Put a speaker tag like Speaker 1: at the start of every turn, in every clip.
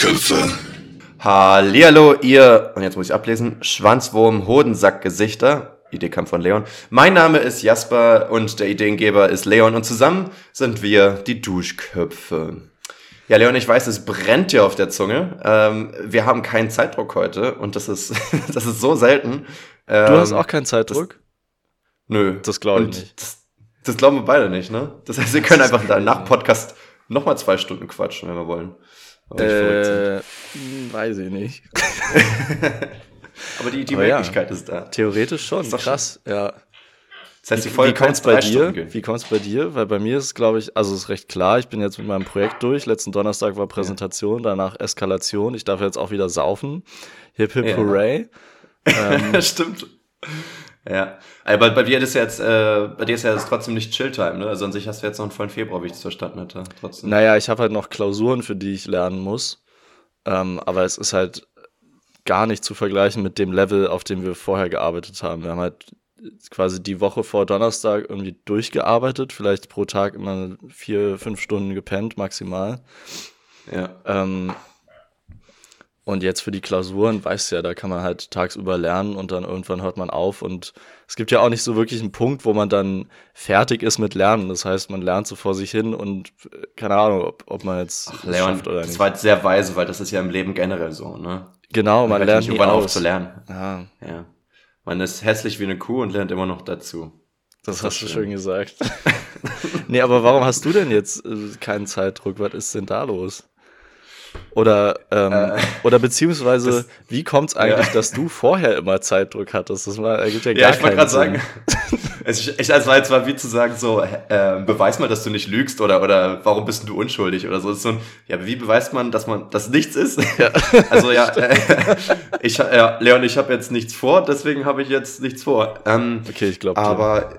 Speaker 1: Duschköpfe.
Speaker 2: Hallihallo, ihr, und jetzt muss ich ablesen, Schwanzwurm, Hodensack-Gesichter. Idee kam von Leon. Mein Name ist Jasper und der Ideengeber ist Leon und zusammen sind wir die Duschköpfe. Ja, Leon, ich weiß, es brennt dir auf der Zunge. Ähm, wir haben keinen Zeitdruck heute und das ist, das ist so selten. Ähm,
Speaker 3: Du hast auch keinen Zeitdruck?
Speaker 2: Nö.
Speaker 3: Das glaube ich
Speaker 2: Und
Speaker 3: nicht.
Speaker 2: Das, das glauben wir beide nicht, ne? Das heißt, wir können einfach dann nach Podcast nochmal zwei Stunden quatschen, wenn wir wollen.
Speaker 3: Äh, weiß ich nicht.
Speaker 2: Aber die, die
Speaker 3: aber ja.
Speaker 2: Möglichkeit ist da.
Speaker 3: Theoretisch schon,
Speaker 2: Ist
Speaker 3: krass, ja.
Speaker 2: Das heißt, die
Speaker 3: Wie,
Speaker 2: Folge
Speaker 3: wie kommt's bei dir?
Speaker 2: gehen.
Speaker 3: Wie kommt's bei dir? Weil bei mir ist, glaube ich, also ist recht klar, ich bin jetzt mit meinem Projekt durch. Letzten Donnerstag war Präsentation, danach Eskalation. Ich darf jetzt auch wieder saufen. Hip hip
Speaker 2: Ja.
Speaker 3: hooray. Ähm,
Speaker 2: Stimmt. Ja. Aber bei dir ist ja jetzt, äh, bei dir ist ja jetzt trotzdem nicht Chilltime, ne? Also an sich hast du jetzt noch einen vollen Februar, wie ich das verstanden hatte. Trotzdem.
Speaker 3: naja, ich habe halt noch Klausuren, für die ich lernen muss. Ähm, aber es ist halt gar nicht zu vergleichen mit dem Level, auf dem wir vorher gearbeitet haben. Wir haben halt quasi die Woche vor Donnerstag irgendwie durchgearbeitet, vielleicht pro Tag immer vier, fünf Stunden gepennt maximal.
Speaker 2: Ja.
Speaker 3: Ähm, und jetzt für die Klausuren, weißt du ja, da kann man halt tagsüber lernen und dann irgendwann hört man auf. Und es gibt ja auch nicht so wirklich einen Punkt, wo man dann fertig ist mit Lernen. Das heißt, man lernt so vor sich hin und äh, keine Ahnung, ob, ob man jetzt es
Speaker 2: Leon,
Speaker 3: schafft oder
Speaker 2: das
Speaker 3: nicht.
Speaker 2: war jetzt sehr weise, weil das ist ja im Leben generell so, ne?
Speaker 3: genau, man
Speaker 2: hört
Speaker 3: lernt
Speaker 2: nicht irgendwann auf zu lernen.
Speaker 3: Ja,
Speaker 2: Ja. Man ist hässlich wie eine Kuh und lernt immer noch dazu.
Speaker 3: das
Speaker 2: ist
Speaker 3: hast du
Speaker 2: schön.
Speaker 3: schön gesagt. nee, aber warum hast du denn jetzt äh, keinen Zeitdruck? Was ist denn da los? Oder, ähm,
Speaker 2: Äh,
Speaker 3: oder beziehungsweise,
Speaker 2: das-
Speaker 3: wie kommt es eigentlich,
Speaker 2: Ja.
Speaker 3: dass du vorher immer Zeitdruck hattest? Das war, ergibt ja gar
Speaker 2: Ja, ich wollte gerade sagen, es, ist- ich, also war jetzt mal wie zu sagen, so, äh, beweis mal, dass du nicht lügst oder, oder warum bist du unschuldig oder so. Das ist so ein, ja, wie beweist man, dass man, dass nichts ist? also ja, äh, ich, ja, Leon, ich habe jetzt nichts vor, deswegen habe ich jetzt nichts vor. Ähm,
Speaker 3: Okay, ich glaube.
Speaker 2: aber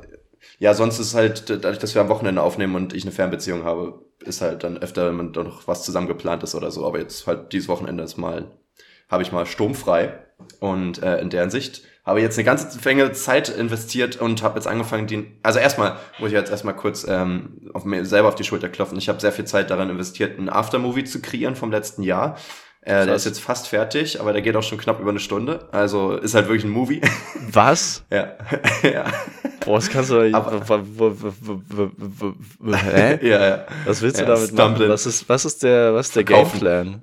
Speaker 2: ja, sonst ist halt, dadurch, dass wir am Wochenende aufnehmen und ich eine Fernbeziehung habe, ist halt dann öfter, wenn man noch was zusammen geplant ist oder so. Aber jetzt halt dieses Wochenende ist mal, habe ich mal sturmfrei. Und äh, in deren Sicht habe ich jetzt eine ganze Menge Zeit investiert und habe jetzt angefangen, den. Also erstmal muss ich jetzt erstmal kurz ähm, auf mir selber auf die Schulter klopfen. Ich habe sehr viel Zeit daran investiert, einen Aftermovie zu kreieren vom letzten Jahr. Äh, der ist jetzt fast fertig, aber der geht auch schon knapp über eine Stunde. Also ist halt wirklich ein Movie.
Speaker 3: Was?
Speaker 2: ja. ja.
Speaker 3: Boah, das kannst du.
Speaker 2: Aber-
Speaker 3: Hä?
Speaker 2: ja, ja.
Speaker 3: Was willst du
Speaker 2: Ja,
Speaker 3: damit machen?
Speaker 2: Stumbling.
Speaker 3: Was ist, was ist der, was ist der
Speaker 2: Verkaufen.
Speaker 3: Gameplan?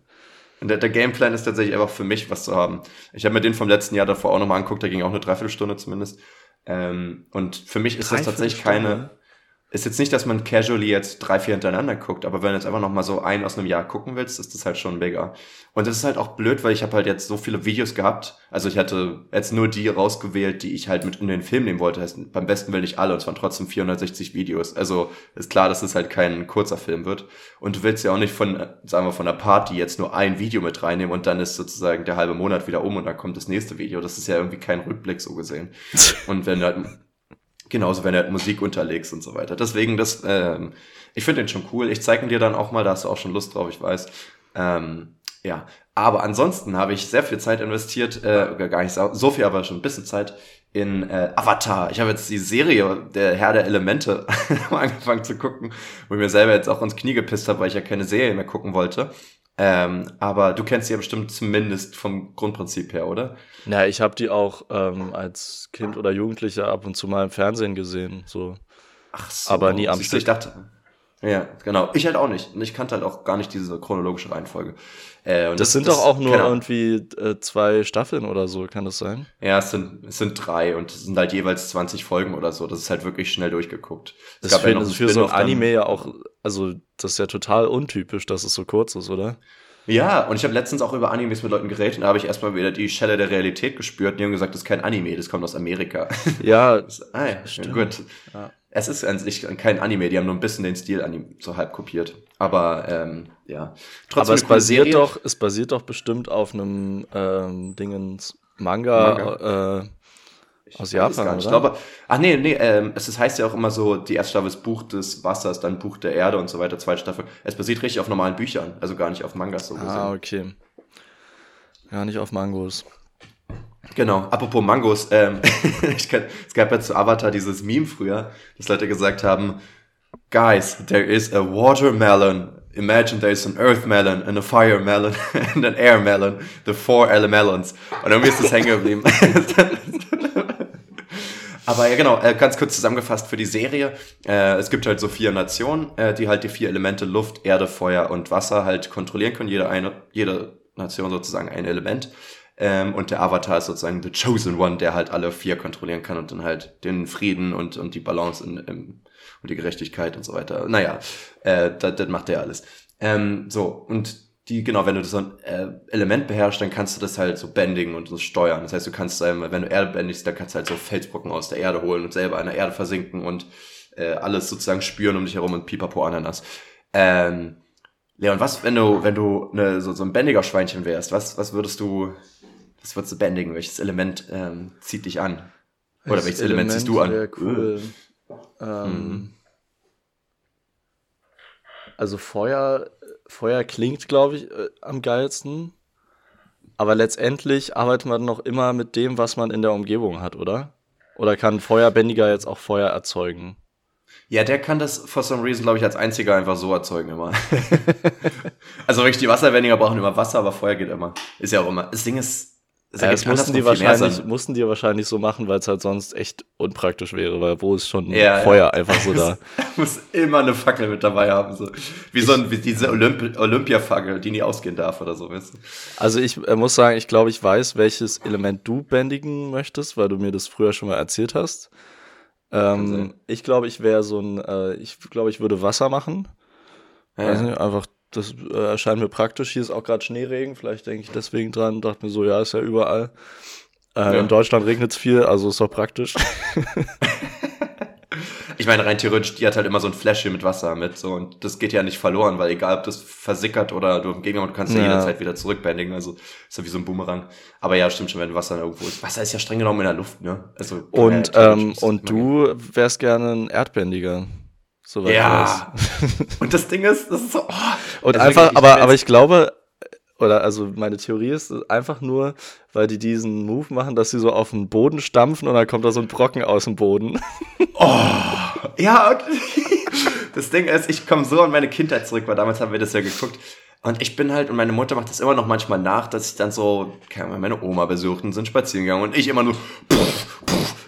Speaker 2: Der, der Gameplan ist tatsächlich einfach für mich, was zu haben. Ich habe mir den vom letzten Jahr davor auch nochmal angeguckt, der ging auch eine Dreiviertelstunde zumindest. Ähm, und für mich ist das tatsächlich keine. Ist jetzt nicht, dass man casually jetzt drei, vier hintereinander guckt, aber wenn du jetzt einfach nochmal so einen aus einem Jahr gucken willst, ist das halt schon mega. Und das ist halt auch blöd, weil ich habe halt jetzt so viele Videos gehabt. Also ich hatte jetzt nur die rausgewählt, die ich halt mit in den Film nehmen wollte. Heißt, beim besten will nicht alle und es waren trotzdem 460 Videos. Also ist klar, dass es halt kein kurzer Film wird. Und du willst ja auch nicht von, sagen wir, von der Party jetzt nur ein Video mit reinnehmen und dann ist sozusagen der halbe Monat wieder um und dann kommt das nächste Video. Das ist ja irgendwie kein Rückblick so gesehen. Und wenn du halt, genauso wenn du halt Musik unterlegst und so weiter. Deswegen, das, ähm, ich finde den schon cool. Ich zeige ihn dir dann auch mal, da hast du auch schon Lust drauf, ich weiß. Ähm, ja, aber ansonsten habe ich sehr viel Zeit investiert, äh, gar nicht so, viel, aber schon ein bisschen Zeit in äh, Avatar. Ich habe jetzt die Serie Der Herr der Elemente angefangen zu gucken, wo ich mir selber jetzt auch ins Knie gepisst habe, weil ich ja keine Serie mehr gucken wollte. Ähm, aber du kennst sie ja bestimmt zumindest vom Grundprinzip her, oder?
Speaker 3: Ja, ich habe die auch ähm, als Kind oder Jugendlicher ab und zu mal im Fernsehen gesehen. So.
Speaker 2: Ach so.
Speaker 3: Aber nie am
Speaker 2: du, Ich
Speaker 3: Stück.
Speaker 2: dachte, ja, genau. Ich halt auch nicht. Und ich kannte halt auch gar nicht diese chronologische Reihenfolge. Äh, und
Speaker 3: Das, sind doch auch nur
Speaker 2: Ahnung.
Speaker 3: irgendwie äh, zwei Staffeln oder so, kann das sein?
Speaker 2: Ja, es sind, es sind drei und es sind halt jeweils 20 Folgen oder so. Das ist halt wirklich schnell durchgeguckt. Es
Speaker 3: Das ist
Speaker 2: noch
Speaker 3: das
Speaker 2: einen
Speaker 3: für so ein. Anime ja auch, also das ist ja total untypisch, dass es so kurz ist, oder?
Speaker 2: Ja, und ich habe letztens auch über Animes mit Leuten geredet und da habe ich erstmal wieder die Schelle der Realität gespürt. Die haben gesagt, das ist kein Anime, das kommt aus Amerika.
Speaker 3: Ja,
Speaker 2: Das- ah, ja,
Speaker 3: Stimmt.
Speaker 2: gut.
Speaker 3: Ja.
Speaker 2: Es ist an sich kein Anime, die haben nur ein bisschen den Stil anim so halb kopiert. Aber ähm, ja. Trotzdem
Speaker 3: aber es basiert
Speaker 2: Serie.
Speaker 3: doch, es basiert doch bestimmt auf einem ähm, Dingens Manga, Äh,
Speaker 2: Ich
Speaker 3: aus Japan,
Speaker 2: gar? Ich glaube, ach nee, nee, ähm, es ist, heißt ja auch immer so, die erste Staffel ist Buch des Wassers, dann Buch der Erde und so weiter, zweite Staffel. Es basiert richtig auf normalen Büchern, also gar nicht auf Mangas so gesehen.
Speaker 3: Ah, okay. Ja, nicht auf Mangos.
Speaker 2: Genau, apropos Mangos, ähm, kann, es gab ja zu Avatar dieses Meme früher, dass Leute gesagt haben, Guys, there is a watermelon imagine there's an earth melon and a fire melon and an air melon, the four elemelons. Und irgendwie ist das hängen geblieben. Aber ja, genau, äh, ganz kurz zusammengefasst für die Serie. Äh, es gibt halt so vier Nationen, äh, die halt die vier Elemente Luft, Erde, Feuer und Wasser halt kontrollieren können. Jede, eine, jede Nation sozusagen ein Element. Ähm, und der Avatar ist sozusagen the chosen one, der halt alle vier kontrollieren kann und dann halt den Frieden und, und die Balance in, im, und die Gerechtigkeit und so weiter. Naja, äh, das, das macht der alles. Ähm, so, und die, genau, wenn du so ein äh, Element beherrschst, dann kannst du das halt so bändigen und so steuern. Das heißt, du kannst, ähm, wenn du Erde bändigst, dann kannst du halt so Felsbrocken aus der Erde holen und selber in der Erde versinken und äh, alles sozusagen spüren um dich herum und pipapo Ananas. Ähm, Leon, was, wenn du, wenn du ne, so, so ein bändiger Schweinchen wärst, was, was würdest du, was würdest du bändigen? Welches Element ähm, zieht dich an? Oder welches, welches Element, Element ziehst du an? Cool.
Speaker 3: Ähm, mhm. Also Feuer Feuer klingt, glaube ich, äh, am geilsten. Aber letztendlich arbeitet man noch immer mit dem, was man in der Umgebung hat, oder? Oder kann Feuerbändiger jetzt auch Feuer erzeugen?
Speaker 2: Ja, der kann das for some reason, glaube ich, als einziger einfach so erzeugen immer. also wirklich, die Wasserbändiger brauchen immer Wasser, aber Feuer geht immer. Ist ja auch immer. Das Ding ist,
Speaker 3: das, ja, das mussten die wahrscheinlich, mussten die wahrscheinlich so machen, weil es halt sonst echt unpraktisch wäre, weil wo ist schon ja, Feuer ja. einfach so da?
Speaker 2: muss immer eine Fackel mit dabei haben, so. Wie so ein, wie diese Olymp Olympia-Fackel, die nie ausgehen darf oder so, weißt du?
Speaker 3: Also ich äh, muss sagen, ich glaube, ich weiß, welches Element du bändigen möchtest, weil du mir das früher schon mal erzählt hast. Ähm, ich glaube, ich wäre so ein, äh, ich glaube, ich würde Wasser machen. Ja. Nicht, einfach das äh, erscheint mir praktisch. Hier ist auch gerade Schneeregen, vielleicht denke ich deswegen dran. Dachte mir so, ja, ist ja überall. Äh, ja. In Deutschland regnet es viel, also ist doch praktisch.
Speaker 2: ich meine, rein theoretisch, die hat halt immer so ein Fläschchen mit Wasser mit, so, und das geht ja nicht verloren, weil egal, ob das versickert oder du im Gegenwart, du kannst ja, ja jederzeit wieder zurückbändigen, also ist ja wie so ein Boomerang. Aber ja, stimmt schon, wenn Wasser irgendwo ist. Wasser ist ja streng genommen in der Luft, ne?
Speaker 3: Also, und, ähm, und du wärst gerne ein Erdbändiger.
Speaker 2: Soweit ja. Und das Ding ist, das ist so. Oh,
Speaker 3: und einfach, aber, aber ich glaube, oder also meine Theorie ist einfach nur, weil die diesen Move machen, dass sie so auf den Boden stampfen und dann kommt da so ein Brocken aus dem Boden.
Speaker 2: Oh, ja, und das Ding ist, ich komme so an meine Kindheit zurück, weil damals haben wir das ja geguckt. Und ich bin halt, und meine Mutter macht das immer noch manchmal nach, dass ich dann so, keine Ahnung, meine Oma besucht und sind spazieren gegangen und ich immer nur puff,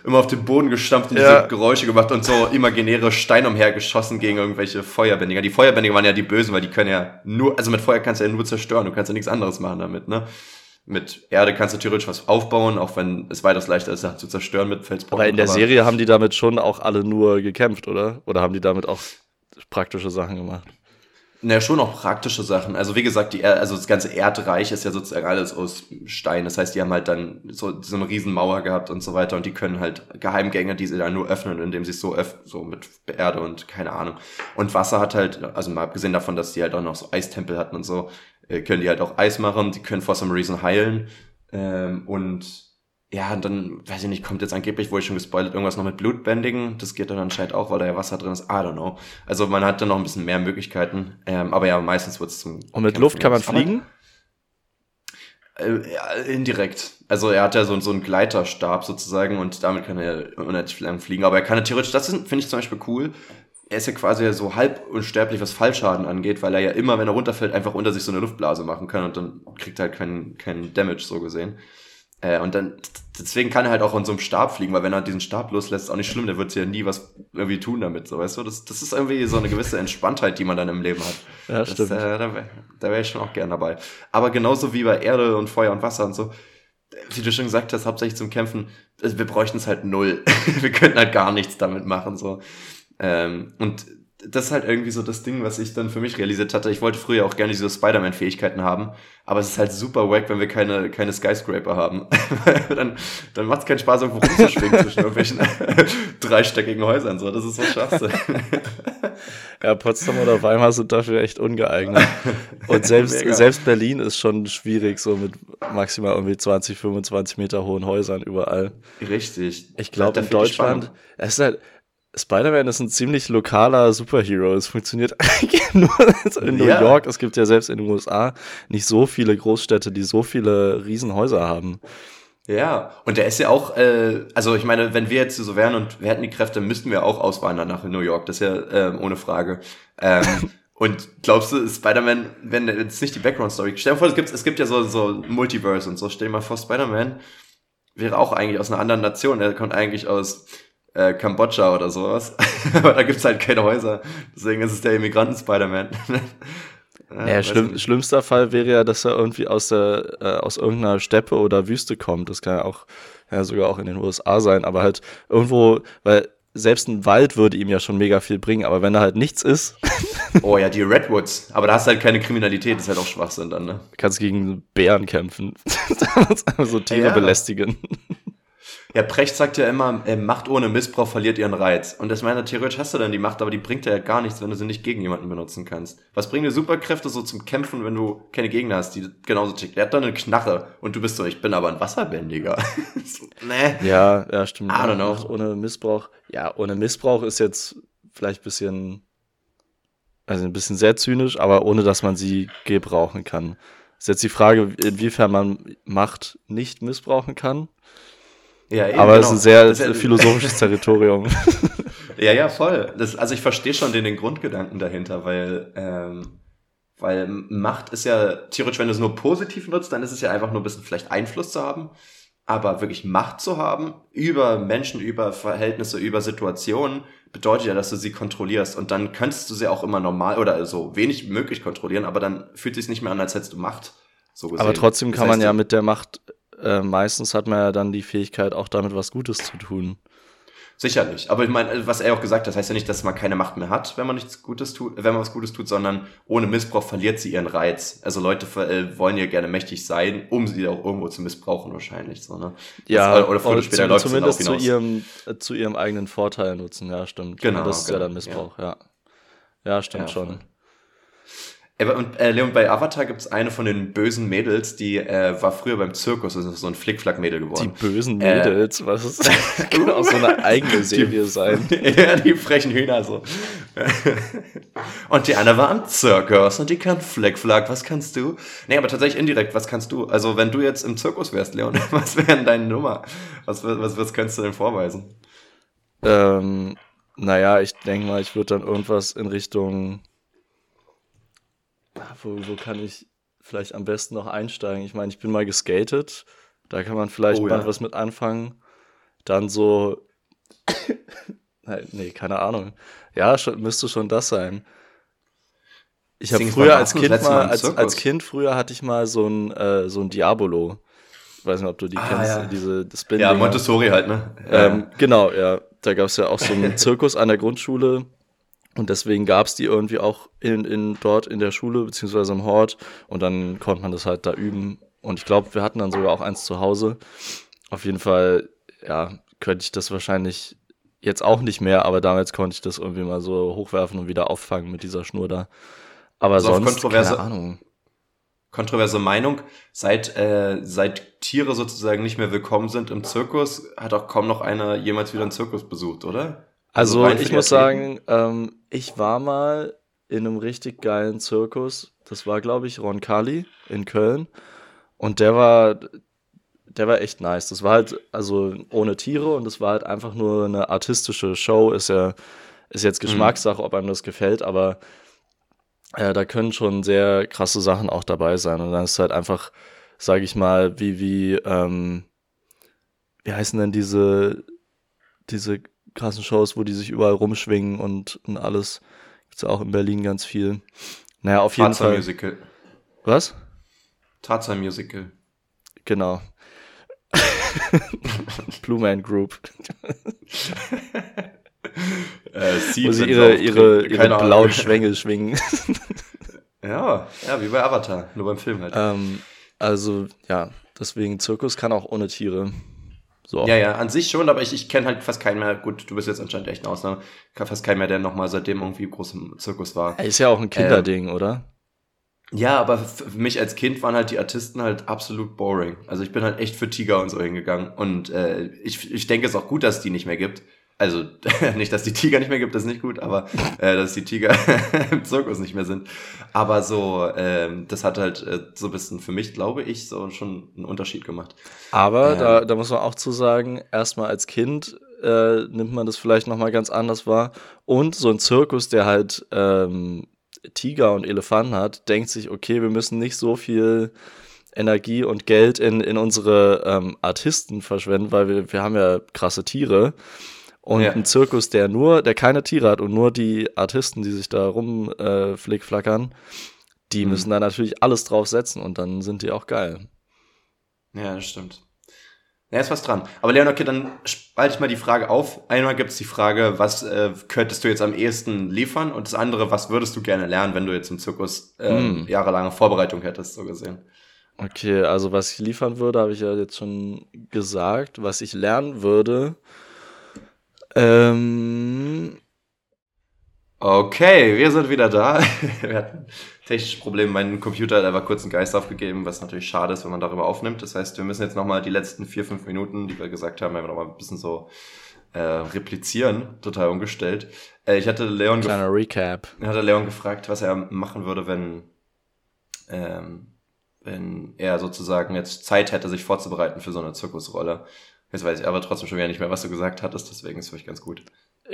Speaker 2: immer auf den Boden gestampft und ja. diese Geräusche gemacht und so imaginäre Steine umhergeschossen gegen irgendwelche Feuerbändiger. Die Feuerbändiger waren ja die Bösen, weil die können ja nur, also mit Feuer kannst du ja nur zerstören, du kannst ja nichts anderes machen damit, ne? Mit Erde kannst du theoretisch was aufbauen, auch wenn es weitaus leichter ist, zu zerstören mit Felsbrocken.
Speaker 3: Aber in der aber Serie haben die damit schon auch alle nur gekämpft, oder? Oder haben die damit auch praktische Sachen gemacht?
Speaker 2: Naja, schon auch praktische Sachen. Also wie gesagt, die, also das ganze Erdreich ist ja sozusagen alles aus Stein. Das heißt, die haben halt dann so, so eine Riesenmauer gehabt und so weiter und die können halt Geheimgänge, die sie dann nur öffnen, indem sie es so öffnen, so mit Erde und keine Ahnung. Und Wasser hat halt, also mal abgesehen davon, dass die halt auch noch so Eistempel hatten und so, äh, können die halt auch Eis machen, die können for some reason heilen. Ähm, und ja, und dann, weiß ich nicht, kommt jetzt angeblich, wurde ich schon gespoilert, irgendwas noch mit Blutbändigen. Das geht dann anscheinend auch, weil da ja Wasser drin ist. I don't know. Also man hat dann noch ein bisschen mehr Möglichkeiten. Ähm, aber ja, meistens wird es zum.
Speaker 3: Und mit Kämpfen Luft kann man fliegen?
Speaker 2: Äh, ja, indirekt. Also er hat ja so, so einen Gleiterstab sozusagen und damit kann er unendlich lang fliegen. Aber er kann ja theoretisch, das finde ich zum Beispiel cool. Er ist ja quasi so halb unsterblich, was Fallschaden angeht, weil er ja immer, wenn er runterfällt, einfach unter sich so eine Luftblase machen kann und dann kriegt er halt keinen kein Damage so gesehen. Äh, und dann, deswegen kann er halt auch in so einem Stab fliegen, weil wenn er diesen Stab loslässt, ist auch nicht schlimm, der wird ja nie was irgendwie tun damit, so, weißt du? Das, das ist irgendwie so eine gewisse Entspanntheit, die man dann im Leben hat. Ja, das, stimmt. Äh, da wäre wär ich schon auch gern dabei. Aber genauso wie bei Erde und Feuer und Wasser und so, wie du schon gesagt hast, hauptsächlich zum Kämpfen, also wir bräuchten es halt null. wir könnten halt gar nichts damit machen, so. Ähm, und das ist halt irgendwie so das Ding, was ich dann für mich realisiert hatte. Ich wollte früher auch gerne diese Spider-Man-Fähigkeiten haben, aber es ist halt super wack, wenn wir keine, keine Skyscraper haben. dann dann macht es keinen Spaß, irgendwo rumzuschwingen zwischen irgendwelchen dreistöckigen Häusern. So, das ist so scheiße.
Speaker 3: ja, Potsdam oder Weimar sind dafür echt ungeeignet. Und selbst, selbst Berlin ist schon schwierig, so mit maximal irgendwie 20, 25 Meter hohen Häusern überall.
Speaker 2: Richtig.
Speaker 3: Ich glaube, in Deutschland, es ist halt, Spider-Man ist ein ziemlich lokaler Superhero. Es funktioniert eigentlich nur in New ja. York. Es gibt ja selbst in den USA nicht so viele Großstädte, die so viele Riesenhäuser haben.
Speaker 2: Ja, und der ist ja auch, äh, also ich meine, wenn wir jetzt so wären und wir hätten die Kräfte, müssten wir auch auswandern nach New York. Das ist ja äh, ohne Frage. Ähm, Und glaubst du, Spider-Man, wenn jetzt nicht die Background-Story, stell dir vor, es gibt, es gibt ja so, so Multiverse und so, stell dir mal vor, Spider-Man wäre auch eigentlich aus einer anderen Nation, er kommt eigentlich aus äh, Kambodscha oder sowas, aber da gibt's halt keine Häuser, deswegen ist es der Immigranten-Spider-Man.
Speaker 3: ja, ja schlimm, schlimmster Fall wäre ja, dass er irgendwie aus der, äh, aus irgendeiner Steppe oder Wüste kommt, das kann ja auch, ja sogar auch in den USA sein, aber halt irgendwo, weil selbst ein Wald würde ihm ja schon mega viel bringen, aber wenn da halt nichts ist.
Speaker 2: oh ja, die Redwoods. Aber da hast du halt keine Kriminalität, das ist halt auch Schwachsinn dann, ne?
Speaker 3: Kannst gegen Bären kämpfen. so Tiere ja. belästigen.
Speaker 2: Ja, Precht sagt ja immer, äh, Macht ohne Missbrauch verliert ihren Reiz. Und das meine, theoretisch hast du dann die Macht, aber die bringt dir ja gar nichts, wenn du sie nicht gegen jemanden benutzen kannst. Was bringen dir Superkräfte so zum Kämpfen, wenn du keine Gegner hast, die genauso ticken? Der hat dann eine Knarre und du bist so, ich bin aber ein Wasserbändiger.
Speaker 3: so, nee. Ja, ja, stimmt. I don't know. Macht ohne Missbrauch. Ja, ohne Missbrauch ist jetzt vielleicht ein bisschen, also ein bisschen sehr zynisch, aber ohne dass man sie gebrauchen kann. Ist jetzt die Frage, inwiefern man Macht nicht missbrauchen kann. Ja, eben, Aber es genau. ist ein sehr philosophisches Territorium.
Speaker 2: ja, ja, voll. Das, also ich verstehe schon den, den Grundgedanken dahinter, weil, ähm, weil Macht ist ja theoretisch, wenn du es nur positiv nutzt, dann ist es ja einfach nur ein bisschen vielleicht Einfluss zu haben. Aber wirklich Macht zu haben über Menschen, über Verhältnisse, über Situationen, bedeutet ja, dass du sie kontrollierst. Und dann könntest du sie auch immer normal oder so wenig möglich kontrollieren, aber dann fühlt es sich nicht mehr an, als hättest du Macht.
Speaker 3: So. Aber trotzdem kann das heißt, man ja mit der Macht äh, meistens hat man ja dann die Fähigkeit, auch damit was Gutes zu tun.
Speaker 2: Sicherlich. Aber ich meine, was er auch gesagt hat, das heißt ja nicht, dass man keine Macht mehr hat, wenn man nichts Gutes tut, wenn man was Gutes tut, sondern ohne Missbrauch verliert sie ihren Reiz. Also Leute äh, wollen ja gerne mächtig sein, um sie auch irgendwo zu missbrauchen wahrscheinlich, so, ne?
Speaker 3: Ja, das, oder, früher oder später läuft zumindest zu ihrem, äh, zu ihrem eigenen Vorteil nutzen, ja, stimmt. Genau. das ist genau, ja dann Missbrauch, ja. Ja, ja stimmt ja, schon.
Speaker 2: Und äh, Leon, bei Avatar gibt es eine von den bösen Mädels, die äh, war früher beim Zirkus, das ist so ein Flickflack-Mädel geworden.
Speaker 3: Die bösen äh, Mädels, äh, was ist das? Kann auch so eine eigene Serie die, sein.
Speaker 2: ja, die frechen Hühner so. und die eine war am Zirkus und die kann Flickflack, was kannst du? Nee, aber tatsächlich indirekt, was kannst du? Also wenn du jetzt im Zirkus wärst, Leon, was wäre denn deine Nummer? Was, was, was könntest du denn vorweisen?
Speaker 3: Ähm, naja, ich denke mal, ich würde dann irgendwas in Richtung wo, wo kann ich vielleicht am besten noch einsteigen? Ich meine, ich bin mal geskatet, da kann man vielleicht oh, mal ja. was mit anfangen. Dann so, nee, keine Ahnung. Ja, schon, müsste schon das sein. Ich habe früher als Kind mal, als, als Kind früher hatte ich mal so ein, äh, so ein Diabolo. Ich weiß nicht, ob du die ah, kennst, ja. diese
Speaker 2: Spin Ja, Montessori halt, ne?
Speaker 3: Ähm, genau, ja. Da gab es ja auch so einen Zirkus an der Grundschule und deswegen gab es die irgendwie auch in, in, dort in der Schule, beziehungsweise im Hort. Und dann konnte man das halt da üben. Und ich glaube, wir hatten dann sogar auch eins zu Hause. Auf jeden Fall, ja, könnte ich das wahrscheinlich jetzt auch nicht mehr, aber damals konnte ich das irgendwie mal so hochwerfen und wieder auffangen mit dieser Schnur da. Aber also sonst, kontroverse, keine Ahnung.
Speaker 2: Kontroverse Meinung, seit, äh, seit Tiere sozusagen nicht mehr willkommen sind im Zirkus, hat auch kaum noch einer jemals wieder einen Zirkus besucht, oder?
Speaker 3: Also, also ich muss sagen, ähm, ich war mal in einem richtig geilen Zirkus. Das war, glaube ich, Ron Kali in Köln. Und der war, der war echt nice. Das war halt, also ohne Tiere und es war halt einfach nur eine artistische Show. Ist ja, ist jetzt mhm. Geschmackssache, mhm. ob einem das gefällt, aber äh, da können schon sehr krasse Sachen auch dabei sein. Und dann ist halt einfach, sage ich mal, wie, wie, ähm, wie heißen denn diese, diese krassen Shows, wo die sich überall rumschwingen und, und alles. Gibt's ja auch in Berlin ganz viel. Naja, auf jeden Fall.
Speaker 2: Musical.
Speaker 3: Was?
Speaker 2: Tarzan Musical.
Speaker 3: Genau. Blue Man Group. äh, Wo sie ihre, ihre, ihre blauen Schwänge schwingen.
Speaker 2: ja, ja, wie bei Avatar, nur beim Film halt.
Speaker 3: Ähm, also, ja, deswegen Zirkus kann auch ohne Tiere.
Speaker 2: So. Ja, ja, an sich schon, aber ich, ich kenne halt fast keinen mehr. Gut, du bist jetzt anscheinend echt eine Ausnahme. Fast keinen mehr, der nochmal seitdem irgendwie groß im Zirkus war.
Speaker 3: Ist ja auch ein Kinderding, ähm, oder?
Speaker 2: Ja, aber für mich als Kind waren halt die Artisten halt absolut boring. Also ich bin halt echt für Tiger und so hingegangen. Und äh, ich, ich denke es ist auch gut, dass es die nicht mehr gibt also nicht, dass die Tiger nicht mehr gibt, das ist nicht gut, aber äh, dass die Tiger im Zirkus nicht mehr sind. Aber so, ähm, das hat halt äh, so ein bisschen für mich, glaube ich, so schon einen Unterschied gemacht.
Speaker 3: Aber ähm, da, da muss man auch zu sagen, erstmal als Kind äh, nimmt man das vielleicht nochmal ganz anders wahr. Und so ein Zirkus, der halt ähm, Tiger und Elefanten hat, denkt sich, okay, wir müssen nicht so viel Energie und Geld in, in unsere ähm, Artisten verschwenden, weil wir, wir haben ja krasse Tiere. Und ja. ein Zirkus, der nur, der keine Tiere hat und nur die Artisten, die sich da rumflickflackern, äh, die mhm. müssen da natürlich alles drauf setzen und dann sind die auch geil.
Speaker 2: Ja, das stimmt. Ja, ist was dran. Aber Leon, okay, dann spalte ich mal die Frage auf. Einmal gibt es die Frage, was äh, könntest du jetzt am ehesten liefern? Und das andere, was würdest du gerne lernen, wenn du jetzt im Zirkus äh, mm. jahrelange Vorbereitung hättest, so gesehen?
Speaker 3: Okay, also was ich liefern würde, habe ich ja jetzt schon gesagt. Was ich lernen würde, ähm,
Speaker 2: Okay, wir sind wieder da. wir hatten technische Probleme. Mein Computer hat einfach kurz einen Geist aufgegeben, was natürlich schade ist, wenn man darüber aufnimmt. Das heißt, wir müssen jetzt nochmal die letzten vier, fünf Minuten, die wir gesagt haben, einfach nochmal ein bisschen so äh, replizieren. Total umgestellt. Äh, ich hatte Leon,
Speaker 3: Kleiner Recap.
Speaker 2: hatte Leon gefragt, was er machen würde, wenn, ähm, wenn er sozusagen jetzt Zeit hätte, sich vorzubereiten für so eine Zirkusrolle. Jetzt weiß ich aber trotzdem schon wieder nicht mehr, was du gesagt hattest, deswegen ist es für mich ganz gut.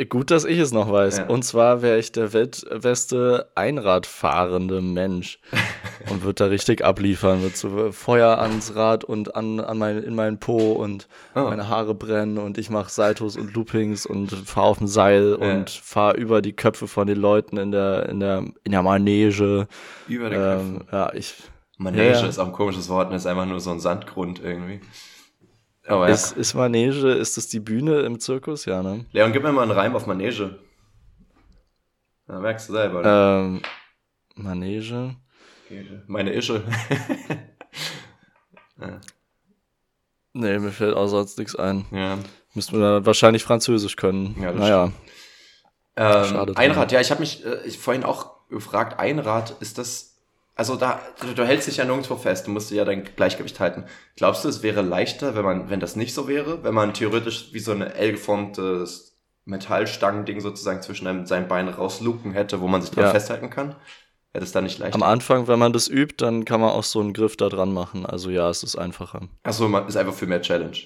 Speaker 3: Gut, dass ich es noch weiß. Ja. Und zwar wäre ich der weltbeste Einradfahrende Mensch und würde da richtig abliefern. Wird so Feuer ans Rad und an, an mein, in meinen Po und oh. meine Haare brennen und ich mache Saltos und Loopings und fahre auf dem Seil ja. und fahre über die Köpfe von den Leuten in der, in der, in der Manege.
Speaker 2: Über den ähm, Köpfen?
Speaker 3: Ja, ich.
Speaker 2: Manege ja, ist auch ein komisches Wort, ist einfach nur so ein Sandgrund irgendwie.
Speaker 3: Ist, ja. ist Manege, ist das die Bühne im Zirkus? Ja, ne?
Speaker 2: Leon, gib mir mal einen Reim auf Manege. Da merkst du selber.
Speaker 3: Ne? Ähm, Manege.
Speaker 2: Meine Ische.
Speaker 3: ja. Nee, mir fällt auch sonst nichts ein.
Speaker 2: Ja.
Speaker 3: Müssten wir dann wahrscheinlich Französisch können. Ja, naja.
Speaker 2: Ähm, Schade. Einrad, ja, ich habe mich äh, ich vorhin auch gefragt, Einrad, ist das also da, du, du hältst dich ja nirgendwo fest, du musst ja dein Gleichgewicht halten. Glaubst du, es wäre leichter, wenn man, wenn das nicht so wäre, wenn man theoretisch wie so eine L-geformtes Metallstangending sozusagen zwischen einem, seinen Beinen rausluken hätte, wo man sich dran ja. festhalten kann? Wäre das dann nicht leichter?
Speaker 3: Am Anfang, wenn man das übt, dann kann man auch so einen Griff da dran machen. Also ja, es ist einfacher.
Speaker 2: Achso, ist einfach für mehr Challenge.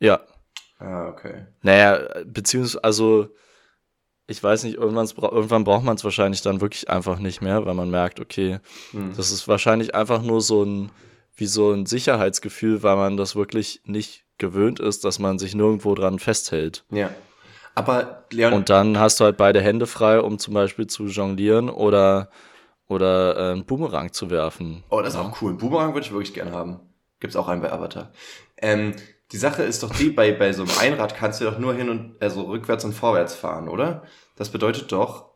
Speaker 3: Ja.
Speaker 2: Ah, okay.
Speaker 3: Naja, beziehungsweise, also ich weiß nicht, irgendwann, irgendwann braucht man es wahrscheinlich dann wirklich einfach nicht mehr, weil man merkt, okay, hm. das ist wahrscheinlich einfach nur so ein, wie so ein Sicherheitsgefühl, weil man das wirklich nicht gewöhnt ist, dass man sich nirgendwo dran festhält.
Speaker 2: Ja. Aber Leon.
Speaker 3: Und dann hast du halt beide Hände frei, um zum Beispiel zu jonglieren oder, oder äh, einen Boomerang zu werfen.
Speaker 2: Oh, das ist ja. auch cool. Einen Boomerang würde ich wirklich gerne haben. Gibt's auch einen bei Avatar. Ähm, die Sache ist doch die, bei, bei so einem Einrad kannst du doch nur hin und, also rückwärts und vorwärts fahren, oder? Das bedeutet doch,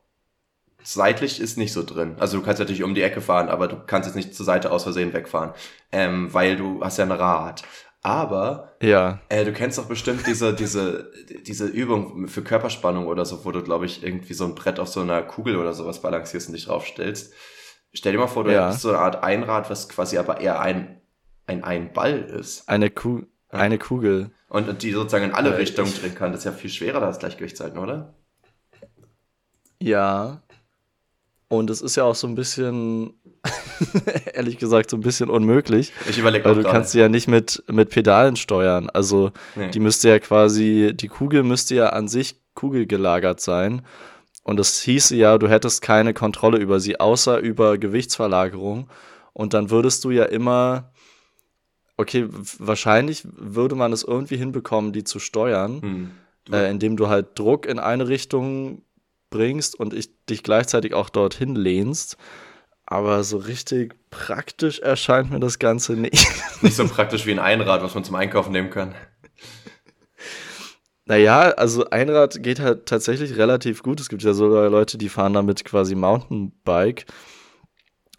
Speaker 2: seitlich ist nicht so drin. Also du kannst natürlich um die Ecke fahren, aber du kannst jetzt nicht zur Seite aus Versehen wegfahren, ähm, weil du hast ja ein Rad. Aber
Speaker 3: ja.
Speaker 2: äh, du kennst doch bestimmt diese, diese, diese Übung für Körperspannung oder so, wo du, glaube ich, irgendwie so ein Brett auf so einer Kugel oder sowas balancierst und dich draufstellst. Stell dir mal vor, du ja. hättest so eine Art Einrad, was quasi aber eher ein, ein, ein Ball ist.
Speaker 3: Eine Kugel. Eine Kugel.
Speaker 2: Und die sozusagen in alle äh, Richtungen drehen kann. Das ist ja viel schwerer, das Gleichgewicht zu halten, oder?
Speaker 3: Ja. Und es ist ja auch so ein bisschen, ehrlich gesagt, so ein bisschen unmöglich.
Speaker 2: Ich überlege
Speaker 3: Weil du gerade. kannst sie ja nicht mit, mit Pedalen steuern. Also nee. die müsste ja quasi, die Kugel müsste ja an sich kugelgelagert sein. Und das hieße ja, du hättest keine Kontrolle über sie, außer über Gewichtsverlagerung. Und dann würdest du ja immer okay, wahrscheinlich würde man es irgendwie hinbekommen, die zu steuern, hm. äh, indem du halt Druck in eine Richtung bringst und ich, dich gleichzeitig auch dorthin lehnst. Aber so richtig praktisch erscheint mir das Ganze nicht.
Speaker 2: Nicht so praktisch wie ein Einrad, was man zum Einkaufen nehmen kann.
Speaker 3: Naja, also Einrad geht halt tatsächlich relativ gut. Es gibt ja sogar Leute, die fahren damit quasi Mountainbike.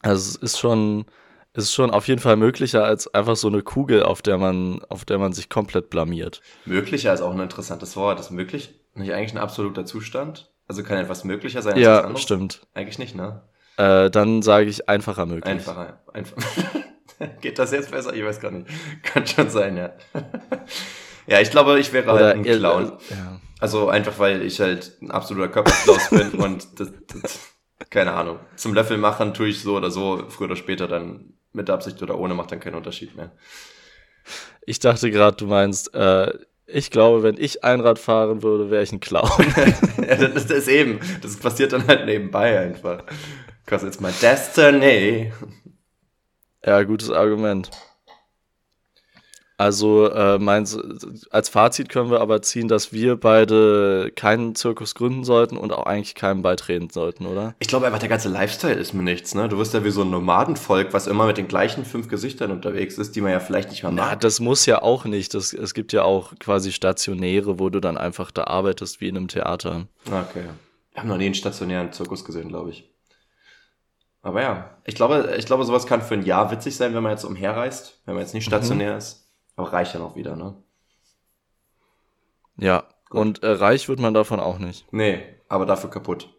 Speaker 3: Also es ist schon, ist schon auf jeden Fall möglicher als einfach so eine Kugel, auf der man, auf der man sich komplett blamiert.
Speaker 2: Möglicher ist auch ein interessantes Wort. Ist möglich nicht eigentlich ein absoluter Zustand? Also kann etwas möglicher sein als
Speaker 3: ja, stimmt.
Speaker 2: Eigentlich nicht, ne?
Speaker 3: Äh, dann sage ich einfacher möglich.
Speaker 2: Einfacher, einfach. Geht das jetzt besser? Ich weiß gar nicht. Kann schon sein, ja. ja, ich glaube, ich wäre Oder halt ein Clown. Ja. Also einfach, weil ich halt ein absoluter Körperklaus bin und das, das, keine Ahnung. Zum Löffel machen tue ich so oder so, früher oder später dann mit Absicht oder ohne macht dann keinen Unterschied mehr.
Speaker 3: Ich dachte gerade, du meinst, äh, Ich glaube, wenn ich Einrad fahren würde, wäre ich ein Clown.
Speaker 2: ja, das, das ist eben. Das passiert dann halt nebenbei einfach. Cause it's my destiny.
Speaker 3: Ja, gutes Argument. Also äh, meinst, als Fazit können wir aber ziehen, dass wir beide keinen Zirkus gründen sollten und auch eigentlich keinem beitreten sollten, oder?
Speaker 2: Ich glaube einfach, der ganze Lifestyle ist mir nichts. Ne? Du wirst ja wie so ein Nomadenvolk, was immer mit den gleichen fünf Gesichtern unterwegs ist, die man ja vielleicht nicht mehr mag.
Speaker 3: Ja, das muss ja auch nicht. Das, es gibt ja auch quasi Stationäre, wo du dann einfach da arbeitest wie in einem Theater.
Speaker 2: Okay. Wir haben noch nie einen stationären Zirkus gesehen, glaube ich. Aber ja, ich glaube, ich glaube, sowas kann für ein Jahr witzig sein, wenn man jetzt umherreist, wenn man jetzt nicht stationär mhm. ist. Aber reicht dann auch wieder, ne?
Speaker 3: Ja, Gut. und äh, reich wird man davon auch nicht.
Speaker 2: Nee, aber dafür kaputt.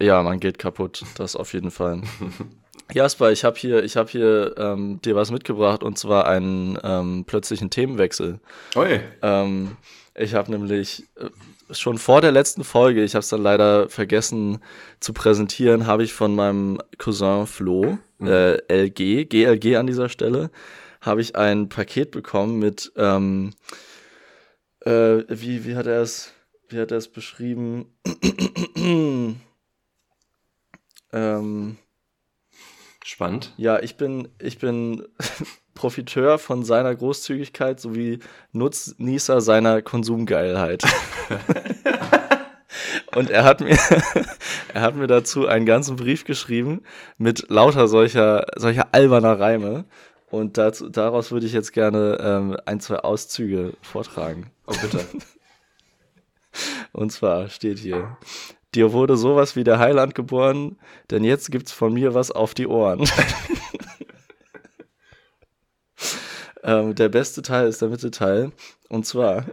Speaker 3: Ja, man geht kaputt, das auf jeden Fall. Jasper, ich habe hier, ich hab hier ähm, dir was mitgebracht und zwar einen ähm, plötzlichen Themenwechsel.
Speaker 2: Oi.
Speaker 3: Ähm, ich habe nämlich äh, schon vor der letzten Folge, ich habe es dann leider vergessen zu präsentieren, habe ich von meinem Cousin Flo, mhm. äh, LG, GLG an dieser Stelle, habe ich ein Paket bekommen mit, ähm, äh, wie, wie hat er es, wie hat er es beschrieben?
Speaker 2: ähm, Spannend.
Speaker 3: Ja, ich bin, ich bin Profiteur von seiner Großzügigkeit sowie Nutznießer seiner Konsumgeilheit. Und er hat mir, er hat mir dazu einen ganzen Brief geschrieben mit lauter solcher, solcher alberner Reime. Und dazu, daraus würde ich jetzt gerne ähm, ein, zwei Auszüge vortragen.
Speaker 2: Oh, bitte.
Speaker 3: Und zwar steht hier: Dir wurde sowas wie der Heiland geboren, denn jetzt gibt's von mir was auf die Ohren. ähm, der beste Teil ist der Mittelteil. Und zwar: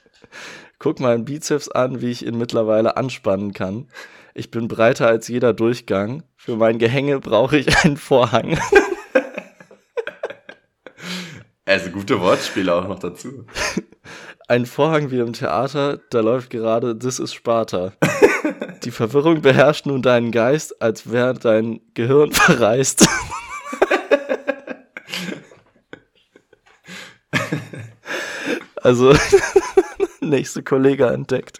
Speaker 3: Guck mal einen Bizeps an, wie ich ihn mittlerweile anspannen kann. Ich bin breiter als jeder Durchgang. Für mein Gehänge brauche ich einen Vorhang.
Speaker 2: Also gute Wortspiele auch noch dazu.
Speaker 3: Ein Vorhang wie im Theater, da läuft gerade This is Sparta. Die Verwirrung beherrscht nun deinen Geist, als wäre dein Gehirn verreist. also, nächste Kollege entdeckt.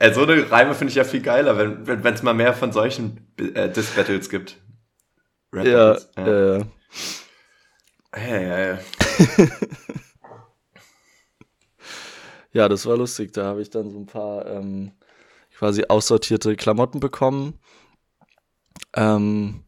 Speaker 2: Äh, so eine Reime finde ich ja viel geiler, wenn es wenn, mal mehr von solchen äh, Diss-Battles gibt.
Speaker 3: Rap ja, ja. Äh,
Speaker 2: Hey, hey.
Speaker 3: ja, das war lustig. Da habe ich dann so ein paar ähm, quasi aussortierte Klamotten bekommen. Ähm,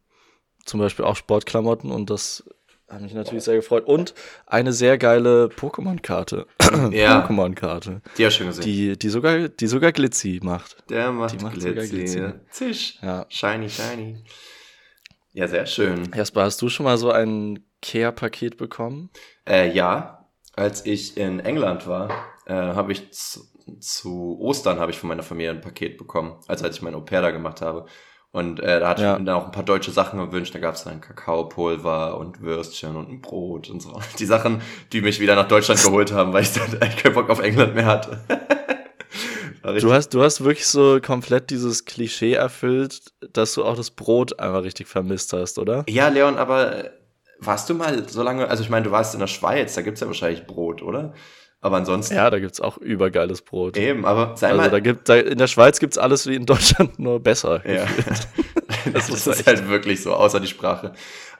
Speaker 3: zum Beispiel auch Sportklamotten und das hat mich natürlich sehr gefreut. Und eine sehr geile Pokémon-Karte.
Speaker 2: Ja.
Speaker 3: Pokémon-Karte.
Speaker 2: Die hast du schon gesehen.
Speaker 3: Die, die, sogar, die sogar Glitzy macht.
Speaker 2: Der macht, die macht Glitzy. Glitzy. Zisch. Ja. Shiny, shiny. Ja, sehr schön.
Speaker 3: Jasper, hast du schon mal so ein Care-Paket bekommen?
Speaker 2: Äh, ja, als ich in England war, äh, habe ich zu, zu Ostern habe ich von meiner Familie ein Paket bekommen, also als ich mein Au-pair da gemacht habe. Und äh, da hatte ja. ich mir dann auch ein paar deutsche Sachen gewünscht. Da gab es dann Kakaopulver und Würstchen und ein Brot und so. Die Sachen, die mich wieder nach Deutschland geholt haben, weil ich dann eigentlich keinen Bock auf England mehr hatte.
Speaker 3: du hast, du hast wirklich so komplett dieses Klischee erfüllt, dass du auch das Brot einmal richtig vermisst hast, oder?
Speaker 2: Ja, Leon, aber warst du mal so lange, also ich meine, du warst in der Schweiz, da gibt's ja wahrscheinlich Brot, oder? Aber ansonsten.
Speaker 3: Ja, da gibt's auch übergeiles Brot.
Speaker 2: Eben, aber
Speaker 3: sei also mal. Da gibt, da, in der Schweiz gibt's alles wie in Deutschland, nur besser.
Speaker 2: Ja. das, das ist halt wirklich so, außer die Sprache.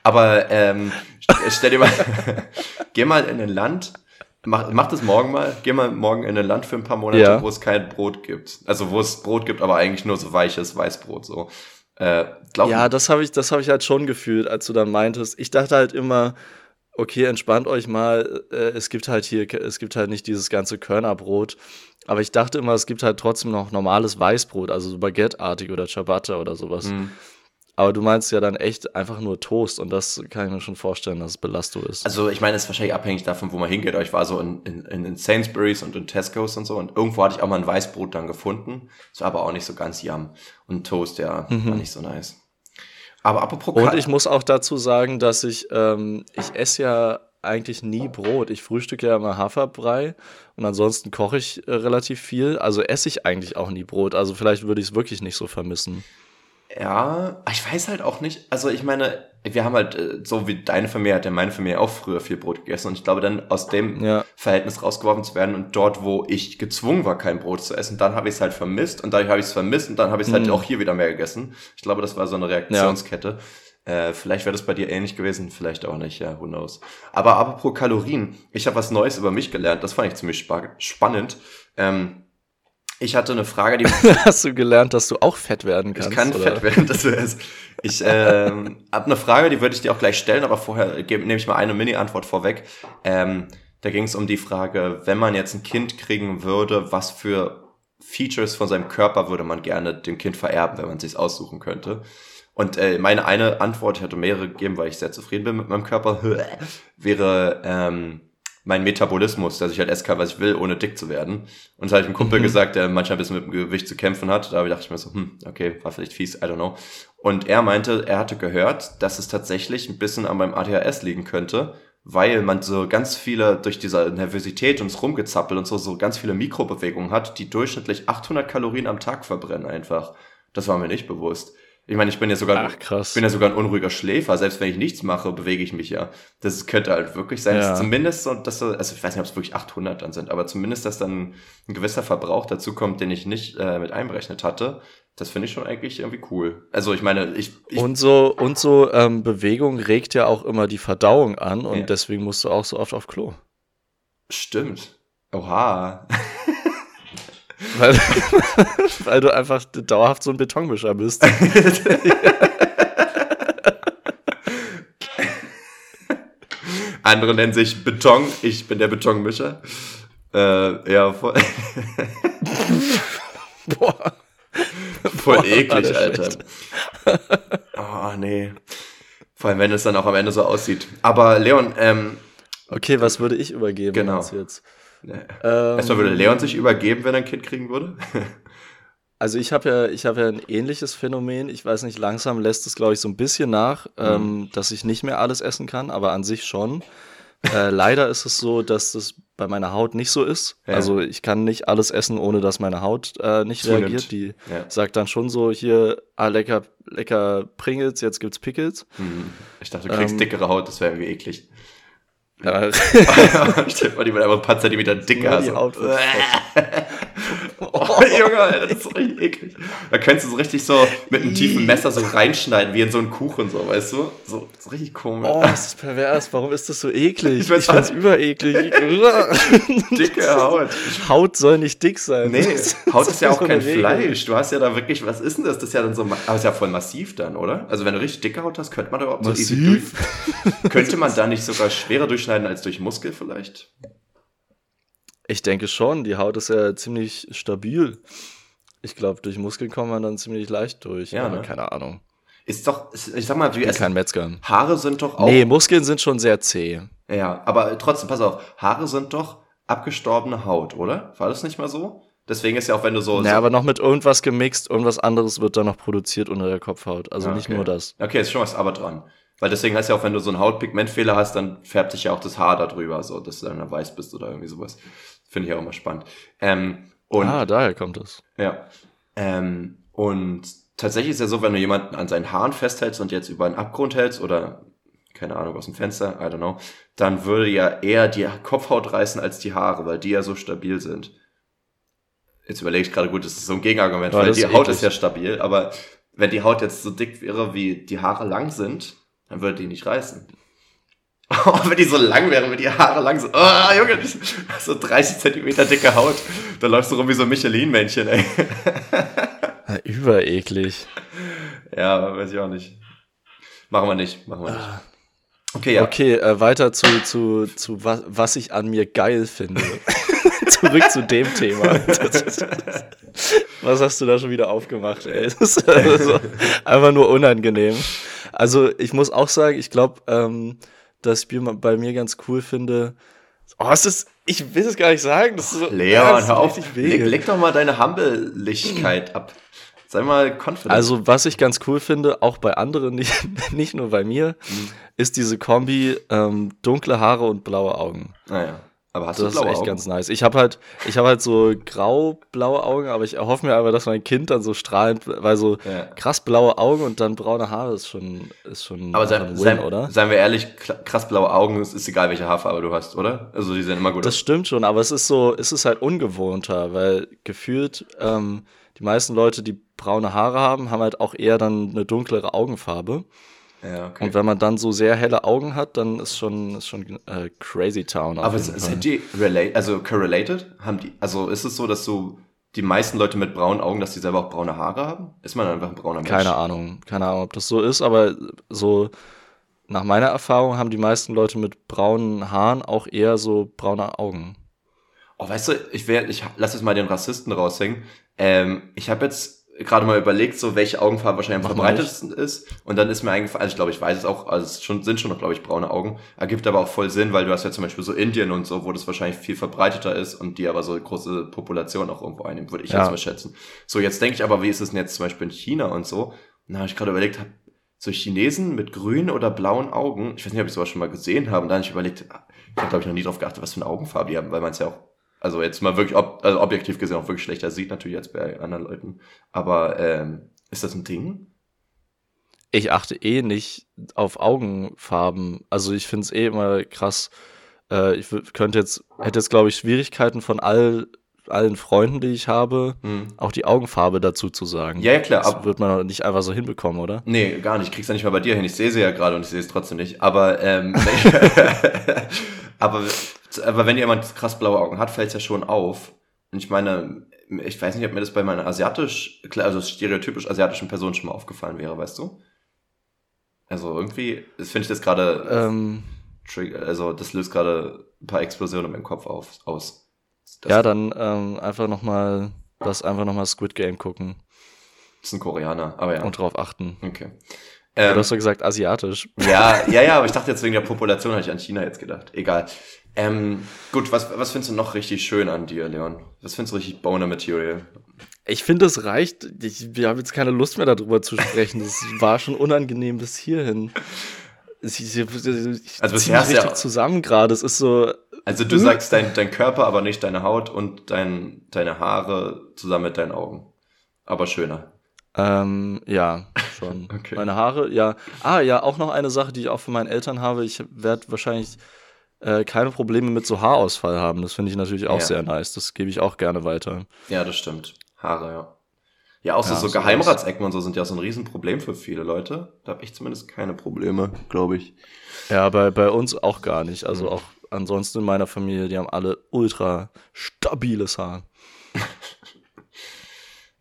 Speaker 2: Aber ähm, stell dir mal, geh mal in ein Land, mach, mach das morgen mal, geh mal morgen in ein Land für ein paar Monate, ja. wo es kein Brot gibt. Also wo es Brot gibt, aber eigentlich nur so weiches Weißbrot so.
Speaker 3: Äh, ja, das habe ich, das habe ich halt schon gefühlt, als du dann meintest. Ich dachte halt immer, okay, entspannt euch mal. Äh, es gibt halt hier, es gibt halt nicht dieses ganze Körnerbrot. Aber ich dachte immer, es gibt halt trotzdem noch normales Weißbrot, also so Baguette-artig oder Ciabatta oder sowas. Mhm. Aber du meinst ja dann echt einfach nur Toast und das kann ich mir schon vorstellen, dass es Belasto ist.
Speaker 2: Also ich meine, es ist wahrscheinlich abhängig davon, wo man hingeht. Aber ich war so in, in, in Sainsbury's und in Tesco's und so und irgendwo hatte ich auch mal ein Weißbrot dann gefunden. Das war aber auch nicht so ganz yum. Und Toast, ja, mhm. war nicht so nice. Aber apropos...
Speaker 3: Und ich muss auch dazu sagen, dass ich, ähm, ich esse ja eigentlich nie Brot. Ich frühstücke ja immer Haferbrei und ansonsten koche ich äh, relativ viel. Also esse ich eigentlich auch nie Brot. Also vielleicht würde ich es wirklich nicht so vermissen.
Speaker 2: Ja, ich weiß halt auch nicht. Also ich meine, wir haben halt, äh, so wie deine Familie hat ja meine Familie auch früher viel Brot gegessen und ich glaube dann aus dem ja. Verhältnis rausgeworfen zu werden und dort, wo ich gezwungen war, kein Brot zu essen, dann habe ich es halt vermisst und dadurch habe ich es vermisst und dann habe ich es halt mhm. auch hier wieder mehr gegessen. Ich glaube, das war so eine Reaktionskette. Ja. Äh, vielleicht wäre das bei dir ähnlich gewesen, vielleicht auch nicht, ja, who knows. Aber apropos Kalorien, ich habe was Neues über mich gelernt, das fand ich ziemlich spa spannend. Ähm, ich hatte eine Frage, die.
Speaker 3: Hast du gelernt, dass du auch fett werden kannst?
Speaker 2: Ich kann oder? fett werden, dass du es. Ich ähm, habe eine Frage, die würde ich dir auch gleich stellen, aber vorher nehme ich mal eine Mini-Antwort vorweg. Ähm, da ging es um die Frage, wenn man jetzt ein Kind kriegen würde, was für Features von seinem Körper würde man gerne dem Kind vererben, wenn man es sich aussuchen könnte. Und äh, meine eine Antwort, ich hatte mehrere gegeben, weil ich sehr zufrieden bin mit meinem Körper, wäre ähm, mein Metabolismus, dass ich halt essen kann, was ich will, ohne dick zu werden. Und das habe ich einem Kumpel mhm. gesagt, der manchmal ein bisschen mit dem Gewicht zu kämpfen hat. Da dachte ich mir so, hm, okay, war vielleicht fies, I don't know. Und er meinte, er hatte gehört, dass es tatsächlich ein bisschen an meinem ADHS liegen könnte, weil man so ganz viele, durch diese Nervosität und das Rumgezappel und so, so ganz viele Mikrobewegungen hat, die durchschnittlich 800 Kalorien am Tag verbrennen einfach. Das war mir nicht bewusst. Ich meine, ich bin ja sogar, Ach, krass. bin ja sogar ein unruhiger Schläfer. Selbst wenn ich nichts mache, bewege ich mich ja. Das könnte halt wirklich sein. Ja. Zumindest so, dass also ich weiß nicht, ob es wirklich 800 dann sind, aber zumindest, dass dann ein gewisser Verbrauch dazu kommt, den ich nicht äh, mit einberechnet hatte. Das finde ich schon eigentlich irgendwie cool. Also ich meine, ich, ich
Speaker 3: und so und so ähm, Bewegung regt ja auch immer die Verdauung an und ja. deswegen musst du auch so oft auf Klo.
Speaker 2: Stimmt. Oha.
Speaker 3: Weil, weil du einfach dauerhaft so ein Betonmischer bist.
Speaker 2: Andere nennen sich Beton, ich bin der Betonmischer. Äh, ja, voll. Boah. Voll Boah, eklig, Alter. Oh, nee. Vor allem, wenn es dann auch am Ende so aussieht. Aber Leon, ähm.
Speaker 3: Okay, was würde ich übergeben
Speaker 2: genau. jetzt? Nee. Ähm, Erstmal würde Leon sich übergeben, wenn er ein Kind kriegen würde?
Speaker 3: also ich habe ja, ich habe ja ein ähnliches Phänomen. Ich weiß nicht, langsam lässt es, glaube ich, so ein bisschen nach, mhm. ähm, dass ich nicht mehr alles essen kann, aber an sich schon. Äh, leider ist es so, dass das bei meiner Haut nicht so ist. Ja. Also ich kann nicht alles essen, ohne dass meine Haut äh, nicht Zunimmt. reagiert. Die ja. sagt dann schon so, hier, ah, lecker, lecker Pringles, jetzt gibt's Pickles.
Speaker 2: Mhm. Ich dachte, du kriegst ähm, dickere Haut, das wäre irgendwie eklig. Ja. Stell dir mal, die wird einfach ein paar Zentimeter dicker. So. oh, Junge, das ist so richtig eklig. Da könntest du so richtig so mit einem tiefen Messer so reinschneiden, wie in so einen Kuchen, so, weißt du? So, so richtig komisch.
Speaker 3: Oh, das ist pervers. Warum ist das so eklig? Ich, ich find's übereklig. Dicke Haut. Haut soll nicht dick sein.
Speaker 2: Nee, Haut ist ja auch kein Fleisch. Du hast ja da wirklich, was ist denn das? Das ist ja dann so, aber ist ja voll massiv dann, oder? Also wenn du richtig dicke Haut hast, könnte man da überhaupt massiv? so easy durch, Könnte man da nicht sogar schwerer durchschneiden? schneiden als durch Muskel vielleicht?
Speaker 3: Ich denke schon, die Haut ist ja ziemlich stabil. Ich glaube, durch Muskeln kommt man dann ziemlich leicht durch. Ja, ne? keine Ahnung.
Speaker 2: Ist doch, ich sag mal,
Speaker 3: wie es. Kein Metzger.
Speaker 2: Haare sind doch auch.
Speaker 3: Nee, Muskeln sind schon sehr zäh.
Speaker 2: Ja, aber trotzdem, pass auf, Haare sind doch abgestorbene Haut, oder? War das nicht mal so? Deswegen ist ja auch, wenn du so.
Speaker 3: Ja, so aber noch mit irgendwas gemixt, irgendwas anderes wird da noch produziert unter der Kopfhaut. Also okay. nicht nur das.
Speaker 2: Okay, ist schon was aber dran. Weil deswegen heißt ja auch, wenn du so einen Hautpigmentfehler hast, dann färbt sich ja auch das Haar darüber, so, dass du dann weiß bist oder irgendwie sowas. Finde ich auch immer spannend. Ähm, und,
Speaker 3: ah, daher kommt das.
Speaker 2: Ja. Ähm, und tatsächlich ist ja so, wenn du jemanden an seinen Haaren festhältst und jetzt über einen Abgrund hältst oder keine Ahnung, aus dem Fenster, I don't know, dann würde ja eher die Kopfhaut reißen als die Haare, weil die ja so stabil sind. Jetzt überlege ich gerade, gut, das ist so ein Gegenargument, ja, weil die Haut ist ja stabil, aber wenn die Haut jetzt so dick wäre, wie die Haare lang sind, dann würde die nicht reißen. Oh, wenn die so lang wären, wenn die Haare lang sind. Oh, Junge, so 30 Zentimeter dicke Haut. Da läufst du rum wie so ein Michelin-Männchen, ey.
Speaker 3: Übereklig.
Speaker 2: Ja, weiß ich auch nicht. Machen wir nicht, machen wir nicht. Ah.
Speaker 3: Okay, ja. Okay, äh, weiter zu, zu, zu was, was ich an mir geil finde. Zurück zu dem Thema. was hast du da schon wieder aufgemacht, ey? Das ist also einfach nur unangenehm. Also ich muss auch sagen, ich glaube, ähm, dass ich bei mir ganz cool finde. Oh, es ist, ich will es gar nicht sagen. Das ist so,
Speaker 2: Leon, ja, hör auf. Leg, leg, doch mal deine Humbeligkeit ab. Sei mal confident.
Speaker 3: Also, was ich ganz cool finde, auch bei anderen, nicht, nicht nur bei mir, mhm. ist diese Kombi ähm, dunkle Haare und blaue Augen.
Speaker 2: Naja.
Speaker 3: Aber hast das du blaue ist echt Augen? ganz nice. Ich habe halt, ich habe halt so grau-blaue Augen, aber ich erhoffe mir aber, dass mein Kind dann so strahlend, weil so ja. krass blaue Augen und dann braune Haare ist schon, ist schon
Speaker 2: aber sein,
Speaker 3: ein
Speaker 2: Win, sein, oder? Seien wir ehrlich, krass blaue Augen, es ist egal, welche Haarfarbe du hast, oder? Also die sehen immer gut
Speaker 3: Das stimmt schon, aber es ist so, es ist halt ungewohnter, weil gefühlt ähm, die meisten Leute, die braune Haare haben, haben halt auch eher dann eine dunklere Augenfarbe. Ja, okay. Und wenn man dann so sehr helle Augen hat, dann ist schon, ist schon äh, Crazy Town.
Speaker 2: Aber sind die relate, also correlated? Haben die, also ist es so, dass so die meisten Leute mit braunen Augen, dass die selber auch braune Haare haben? Ist man einfach ein brauner Mensch?
Speaker 3: Keine Ahnung, keine Ahnung, ob das so ist, aber so nach meiner Erfahrung haben die meisten Leute mit braunen Haaren auch eher so braune Augen.
Speaker 2: Oh, weißt du, ich werde, ich lass jetzt mal den Rassisten raushängen. Ähm, ich habe jetzt gerade mal überlegt, so welche Augenfarbe wahrscheinlich am verbreitetsten ist. Und dann ist mir eingefallen, also ich glaube, ich weiß es auch, also es schon, sind schon noch, glaube ich, braune Augen. Ergibt aber auch voll Sinn, weil du hast ja zum Beispiel so Indien und so, wo das wahrscheinlich viel verbreiteter ist und die aber so große Population auch irgendwo einnehmen, würde ich ja. jetzt mal schätzen. So, jetzt denke ich aber, wie ist es denn jetzt zum Beispiel in China und so? Na, habe ich gerade überlegt, hab, so Chinesen mit grünen oder blauen Augen, ich weiß nicht, ob ich sowas schon mal gesehen habe, und dann habe ich überlegt, ich habe, glaube ich, noch nie drauf geachtet, was für eine Augenfarbe die haben, weil man es ja auch also jetzt mal wirklich, ob, also objektiv gesehen auch wirklich schlechter sieht natürlich als bei anderen Leuten. Aber ähm, ist das ein Ding?
Speaker 3: Ich achte eh nicht auf Augenfarben. Also ich finde es eh immer krass. Äh, ich könnte jetzt, hätte jetzt, glaube ich, Schwierigkeiten von all, allen Freunden, die ich habe, hm. auch die Augenfarbe dazu zu sagen.
Speaker 2: Ja, ja klar.
Speaker 3: Das wird man nicht einfach so hinbekommen, oder?
Speaker 2: Nee, gar nicht. Ich krieg's ja nicht mal bei dir hin. Ich sehe sie ja gerade und ich sehe es trotzdem nicht. Aber, ähm, aber aber wenn jemand krass blaue Augen hat, fällt es ja schon auf. Und ich meine, ich weiß nicht, ob mir das bei meiner asiatisch, also stereotypisch asiatischen Person schon mal aufgefallen wäre, weißt du? Also irgendwie, das finde ich das gerade, ähm, also das löst gerade ein paar Explosionen in meinem Kopf auf, aus.
Speaker 3: Das ja, dann ähm, einfach nochmal, das einfach nochmal Squid Game gucken.
Speaker 2: Das ist ein Koreaner, aber ja.
Speaker 3: Und drauf achten.
Speaker 2: Okay.
Speaker 3: Ähm, du hast doch gesagt asiatisch.
Speaker 2: Ja, ja, ja, aber ich dachte jetzt wegen der Population, habe ich an China jetzt gedacht. Egal. Ähm, gut, was, was findest du noch richtig schön an dir, Leon? Was findest du richtig Boner Material?
Speaker 3: Ich finde, es reicht. Ich, wir haben jetzt keine Lust mehr darüber zu sprechen. Das war schon unangenehm bis hierhin. Ich, ich, ich also bisher richtig ja zusammen gerade. Es ist so.
Speaker 2: Also du sagst dein, dein Körper, aber nicht deine Haut und dein, deine Haare zusammen mit deinen Augen. Aber schöner.
Speaker 3: Ähm, ja, schon. okay. Meine Haare, ja. Ah, ja, auch noch eine Sache, die ich auch von meinen Eltern habe. Ich werde wahrscheinlich äh, keine Probleme mit so Haarausfall haben. Das finde ich natürlich auch ja. sehr nice. Das gebe ich auch gerne weiter.
Speaker 2: Ja, das stimmt. Haare, ja. Ja, auch so, ja, so Geheimratsecken und so sind ja so ein Riesenproblem für viele Leute. Da habe ich zumindest keine Probleme, glaube ich.
Speaker 3: Ja, bei, bei uns auch gar nicht. Also mhm. auch ansonsten in meiner Familie, die haben alle ultra stabiles Haar.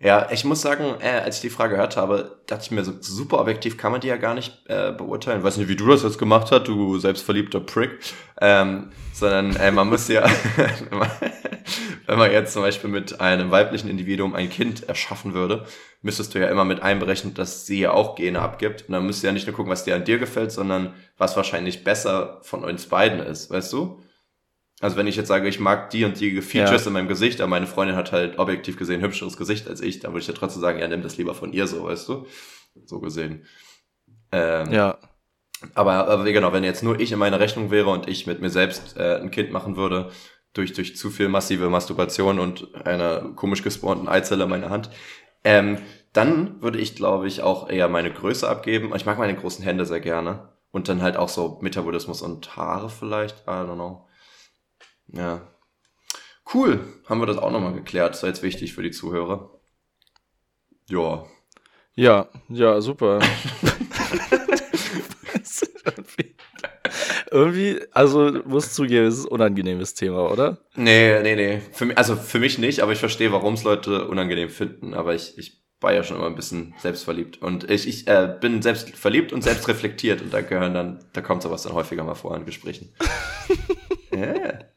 Speaker 2: Ja, ich muss sagen, äh, als ich die Frage gehört habe, dachte ich mir, so super objektiv kann man die ja gar nicht äh, beurteilen. weiß nicht, wie du das jetzt gemacht hast, du selbstverliebter Prick. Ähm, sondern äh, man muss ja, wenn, man, wenn man jetzt zum Beispiel mit einem weiblichen Individuum ein Kind erschaffen würde, müsstest du ja immer mit einberechnen, dass sie ja auch Gene abgibt. Und dann müsst du ja nicht nur gucken, was dir an dir gefällt, sondern was wahrscheinlich besser von uns beiden ist, weißt du? Also wenn ich jetzt sage, ich mag die und die Features ja. in meinem Gesicht, aber meine Freundin hat halt objektiv gesehen hübscheres Gesicht als ich, dann würde ich ja trotzdem sagen, ja, nimm das lieber von ihr so, weißt du? So gesehen. Ähm,
Speaker 3: ja.
Speaker 2: Aber, aber genau, wenn jetzt nur ich in meiner Rechnung wäre und ich mit mir selbst äh, ein Kind machen würde, durch, durch zu viel massive Masturbation und einer komisch gespawnten Eizelle in meiner Hand, ähm, dann würde ich, glaube ich, auch eher meine Größe abgeben. Ich mag meine großen Hände sehr gerne. Und dann halt auch so Metabolismus und Haare vielleicht, I don't know. Ja. Cool. Haben wir das auch nochmal geklärt. Das war jetzt wichtig für die Zuhörer. Ja.
Speaker 3: Ja, ja, super. Irgendwie, also muss zugeben, es ist ein unangenehmes Thema, oder?
Speaker 2: Nee, nee, nee. Für mich, also für mich nicht, aber ich verstehe, warum es Leute unangenehm finden. Aber ich, ich war ja schon immer ein bisschen selbstverliebt. Und ich, ich äh, bin selbst verliebt und selbst reflektiert und da gehören dann, da kommt sowas dann häufiger mal vor in Gesprächen.
Speaker 3: Yeah.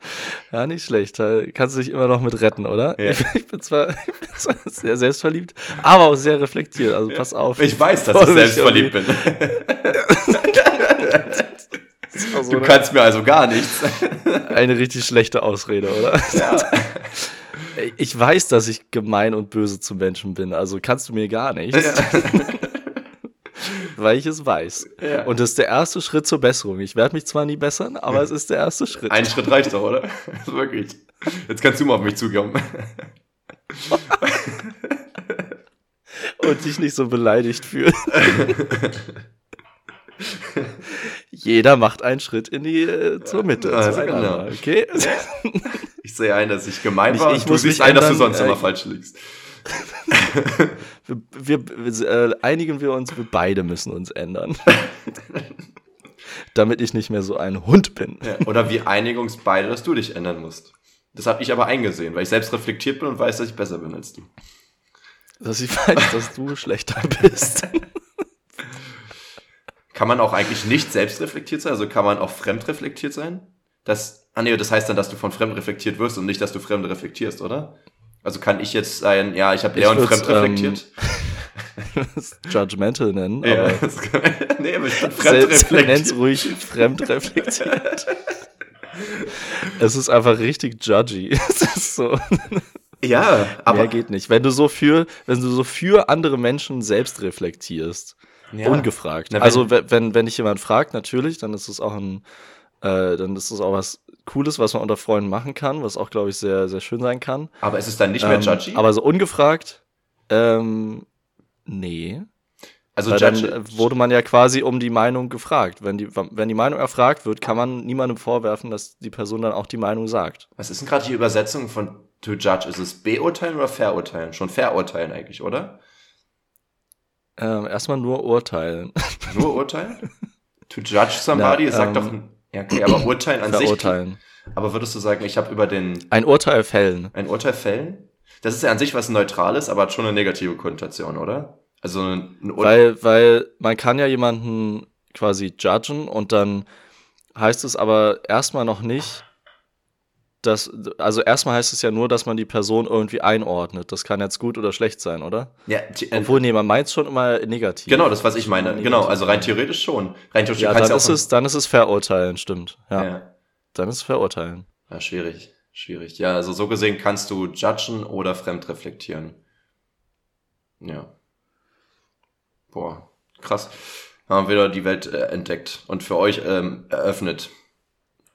Speaker 3: Ja, nicht schlecht. Kannst du dich immer noch mit retten, oder? Ja. Ich, ich, bin zwar, sehr selbstverliebt, aber auch sehr reflektiert. Also pass auf.
Speaker 2: Ich weiß, dass ich selbstverliebt bin. so, du kannst mir also gar nichts.
Speaker 3: Eine richtig schlechte Ausrede, oder? Ja. Ich weiß, dass ich gemein und böse zu Menschen bin, also kannst du mir gar nichts. Ja. Weil ich es weiß. Ja. Und das ist der erste Schritt zur Besserung. Ich werde mich zwar nie bessern, aber es ist der erste Schritt.
Speaker 2: Ein Schritt reicht doch, oder? Wirklich. Jetzt kannst du mal auf mich zukommen.
Speaker 3: Und dich nicht so beleidigt fühlen. Jeder macht einen Schritt in die äh, zur Mitte. Also genau. Okay.
Speaker 2: Ich sehe ein, dass ich gemein war. Ich, ich du siehst ein, dass du sonst äh, immer falsch liegst.
Speaker 3: Wir, wir äh, einigen wir uns, wir beide müssen uns ändern. Damit ich nicht mehr so ein Hund bin.
Speaker 2: Ja, oder wir einigen uns beide, dass du dich ändern musst. Das habe ich aber eingesehen, weil ich selbst reflektiert bin und weiß, dass ich besser bin als du.
Speaker 3: Dass ich weiß, dass du schlechter bist.
Speaker 2: Kann man auch eigentlich nicht selbst reflektiert sein? Also kann man auch fremd reflektiert sein? Das, ah nee, das heißt dann, dass du von fremd reflektiert wirst und nicht, dass du fremd reflektierst, oder? Also kann ich jetzt sein, ja, ich habe Leon fremd reflektiert.
Speaker 3: Ähm, judgmental nennen,
Speaker 2: ja,
Speaker 3: aber,
Speaker 2: kann, nee, aber ich bin fremd reflektiert.
Speaker 3: ruhig fremd reflektiert. es ist einfach richtig judgy. es ist so.
Speaker 2: Ja, aber.
Speaker 3: Mehr geht nicht. Wenn du so für, wenn du so für andere Menschen selbst reflektierst. Ja. Ungefragt. Na, wenn, also, wenn, wenn dich jemand fragt, natürlich, dann ist es auch ein, äh, dann ist es auch was Cooles, was man unter Freunden machen kann, was auch, glaube ich, sehr, sehr schön sein kann.
Speaker 2: Aber ist es dann nicht mehr ähm, judgy?
Speaker 3: Aber so ungefragt, ähm, nee. Also Weil dann wurde man ja quasi um die Meinung gefragt. Wenn die, wenn die Meinung erfragt wird, kann man niemandem vorwerfen, dass die Person dann auch die Meinung sagt.
Speaker 2: Was ist denn gerade die Übersetzung von to judge? Ist es beurteilen oder verurteilen? Schon verurteilen eigentlich, oder?
Speaker 3: Ähm, erstmal nur urteilen.
Speaker 2: Nur urteilen? to judge somebody, Na, sagt ähm, doch ja, okay, aber urteilen an
Speaker 3: verurteilen.
Speaker 2: sich. Aber würdest du sagen, ich habe über den.
Speaker 3: Ein Urteil fällen.
Speaker 2: Ein Urteil fällen? Das ist ja an sich was Neutrales, aber hat schon eine negative Konnotation, oder? Also ein,
Speaker 3: ein Weil, weil man kann ja jemanden quasi judgen und dann heißt es aber erstmal noch nicht, dass, also erstmal heißt es ja nur, dass man die Person irgendwie einordnet. Das kann jetzt gut oder schlecht sein, oder?
Speaker 2: Ja.
Speaker 3: Obwohl, nee, man meint schon immer negativ.
Speaker 2: Genau, das, was ich meine. Genau, also rein theoretisch schon. Rein theoretisch
Speaker 3: ja, dann, ist es, dann ist es verurteilen, stimmt. Ja. ja. Dann ist es verurteilen.
Speaker 2: Ja, schwierig. Schwierig. Ja, also so gesehen kannst du judgen oder fremd reflektieren. Ja. Boah, krass. Haben wir wieder die Welt äh, entdeckt und für euch ähm, eröffnet.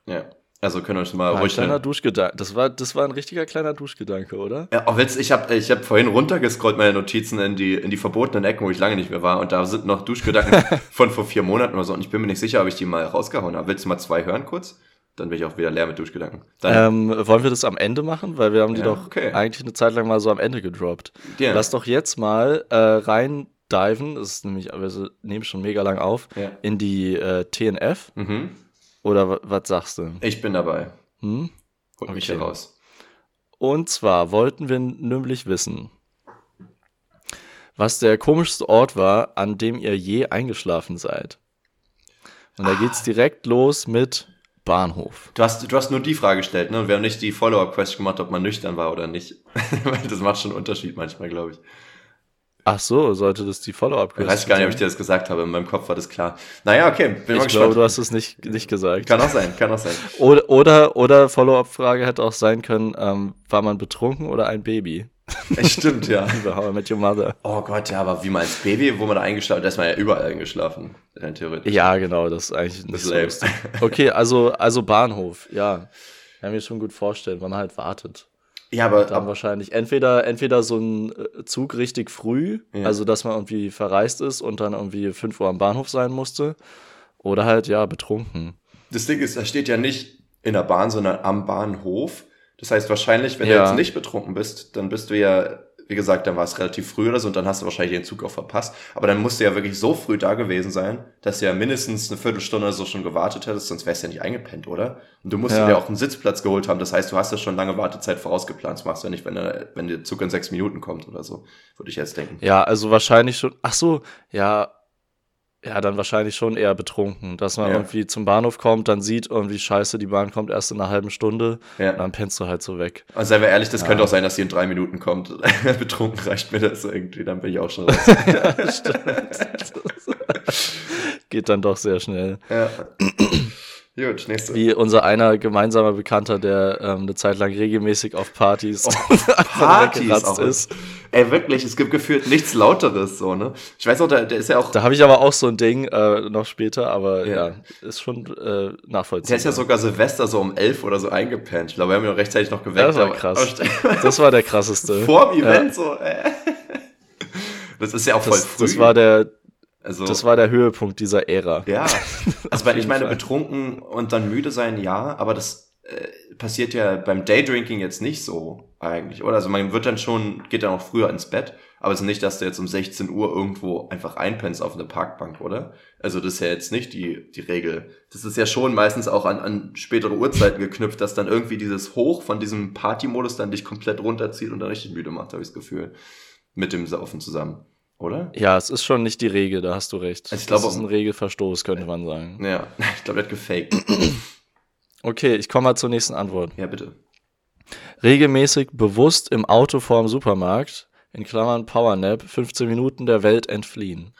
Speaker 2: Ja. Also können wir uns mal
Speaker 3: war ruhig. Ein kleiner Duschgedanke. Das war, das war ein richtiger kleiner Duschgedanke, oder?
Speaker 2: Ja, auch jetzt, ich habe ich hab vorhin runtergescrollt meine Notizen in die, in die verbotenen Ecken, wo ich lange nicht mehr war. Und da sind noch Duschgedanken von vor vier Monaten oder so. Und ich bin mir nicht sicher, ob ich die mal rausgehauen habe. Willst du mal zwei hören kurz? Dann bin ich auch wieder leer mit Duschgedanken.
Speaker 3: Ähm, wollen wir das am Ende machen? Weil wir haben die ja, doch okay. eigentlich eine Zeit lang mal so am Ende gedroppt. Ja. Lass doch jetzt mal äh, rein diven, das ist nämlich, wir nehmen schon mega lang auf, ja. in die äh, TNF. Mhm. Oder was sagst du?
Speaker 2: Ich bin dabei. Hm? Hol okay. mich hier raus.
Speaker 3: Und zwar wollten wir nämlich wissen, was der komischste Ort war, an dem ihr je eingeschlafen seid. Und da ah. geht's direkt los mit Bahnhof.
Speaker 2: Du hast, du hast nur die Frage gestellt, ne? Und wir haben nicht die Follow-up-Question gemacht, ob man nüchtern war oder nicht. das macht schon einen Unterschied manchmal, glaube ich.
Speaker 3: Ach so, sollte das die Follow-up-Question
Speaker 2: Ich weiß gar nicht, ob ich dir das gesagt habe. In meinem Kopf war das klar. Naja, okay.
Speaker 3: Bin ich mal gespannt. glaube, du hast es nicht, nicht gesagt.
Speaker 2: Kann auch sein, kann auch sein.
Speaker 3: Oder, oder, oder Follow-up-Frage hätte auch sein können, ähm, war man betrunken oder ein Baby?
Speaker 2: Stimmt, ja.
Speaker 3: How I Met Your Mother.
Speaker 2: Oh Gott, ja, aber wie man als Baby, wo man da eingeschlafen da ist man ja überall eingeschlafen. Rein theoretisch.
Speaker 3: Ja, genau, das ist eigentlich nicht das so Okay, also, also Bahnhof, ja. Kann mir schon gut vorstellen, wenn man halt wartet.
Speaker 2: Ja, aber
Speaker 3: dann wahrscheinlich entweder entweder so ein äh, Zug richtig früh, ja. also dass man irgendwie verreist ist und dann irgendwie 5 Uhr am Bahnhof sein musste, oder halt ja betrunken.
Speaker 2: Das Ding ist, da steht ja nicht in der Bahn, sondern am Bahnhof. Das heißt wahrscheinlich, wenn ja. du jetzt nicht betrunken bist, dann bist du ja wie gesagt, dann war es relativ früh oder so und dann hast du wahrscheinlich den Zug auch verpasst. Aber dann musst du ja wirklich so früh da gewesen sein, dass du ja mindestens eine Viertelstunde oder so schon gewartet hättest, sonst wärst du ja nicht eingepennt, oder? Und du musst ja. dir auch einen Sitzplatz geholt haben. Das heißt, du hast ja schon lange Wartezeit vorausgeplant. Das machst du ja nicht, wenn der, wenn der Zug in sechs Minuten kommt oder so, würde ich jetzt denken.
Speaker 3: Ja, also wahrscheinlich schon. Ach so, ja, ja, dann wahrscheinlich schon eher betrunken, dass man ja. irgendwie zum Bahnhof kommt, dann sieht irgendwie scheiße, die Bahn kommt erst in einer halben Stunde, ja. dann pennst du halt so weg.
Speaker 2: Also seien wir ehrlich, das ja. könnte auch sein, dass sie in drei Minuten kommt. betrunken reicht mir das irgendwie, dann bin ich auch schon raus. ja, stimmt.
Speaker 3: Geht dann doch sehr schnell.
Speaker 2: Ja.
Speaker 3: Gut, nächste. Wie unser einer gemeinsamer Bekannter, der ähm, eine Zeit lang regelmäßig auf Partys, oh,
Speaker 2: Partys auch ist. Ey, wirklich, es gibt gefühlt nichts Lauteres, so, ne? Ich weiß auch, der, der ist ja auch.
Speaker 3: Da habe ich aber auch so ein Ding äh, noch später, aber ja, ja ist schon äh, nachvollziehbar.
Speaker 2: Der ist ja sogar Silvester so um elf oder so eingepennt. Ich glaube, wir haben ihn noch rechtzeitig noch geweckt.
Speaker 3: Das war krass. das war der krasseste.
Speaker 2: Vor dem Event ja. so, äh. Das ist ja auch voll
Speaker 3: das, früh. Das war der, also, das war der Höhepunkt dieser Ära.
Speaker 2: Ja, also weil ich meine, Fall. betrunken und dann müde sein, ja, aber das äh, passiert ja beim Daydrinking jetzt nicht so eigentlich, oder? Also man wird dann schon, geht dann auch früher ins Bett, aber es ist nicht, dass du jetzt um 16 Uhr irgendwo einfach einpennst auf eine Parkbank, oder? Also das ist ja jetzt nicht die, die Regel. Das ist ja schon meistens auch an, an spätere Uhrzeiten geknüpft, dass dann irgendwie dieses Hoch von diesem Partymodus dann dich komplett runterzieht und dann richtig müde macht, habe ich das Gefühl. Mit dem Saufen zusammen oder?
Speaker 3: Ja, es ist schon nicht die Regel, da hast du recht. Also ich glaube, das ist ein Regelverstoß, könnte man sagen.
Speaker 2: Ja, ich glaube, er hat gefaked.
Speaker 3: okay, ich komme mal zur nächsten Antwort.
Speaker 2: Ja, bitte.
Speaker 3: Regelmäßig bewusst im Auto vorm Supermarkt, in Klammern Powernap, 15 Minuten der Welt entfliehen.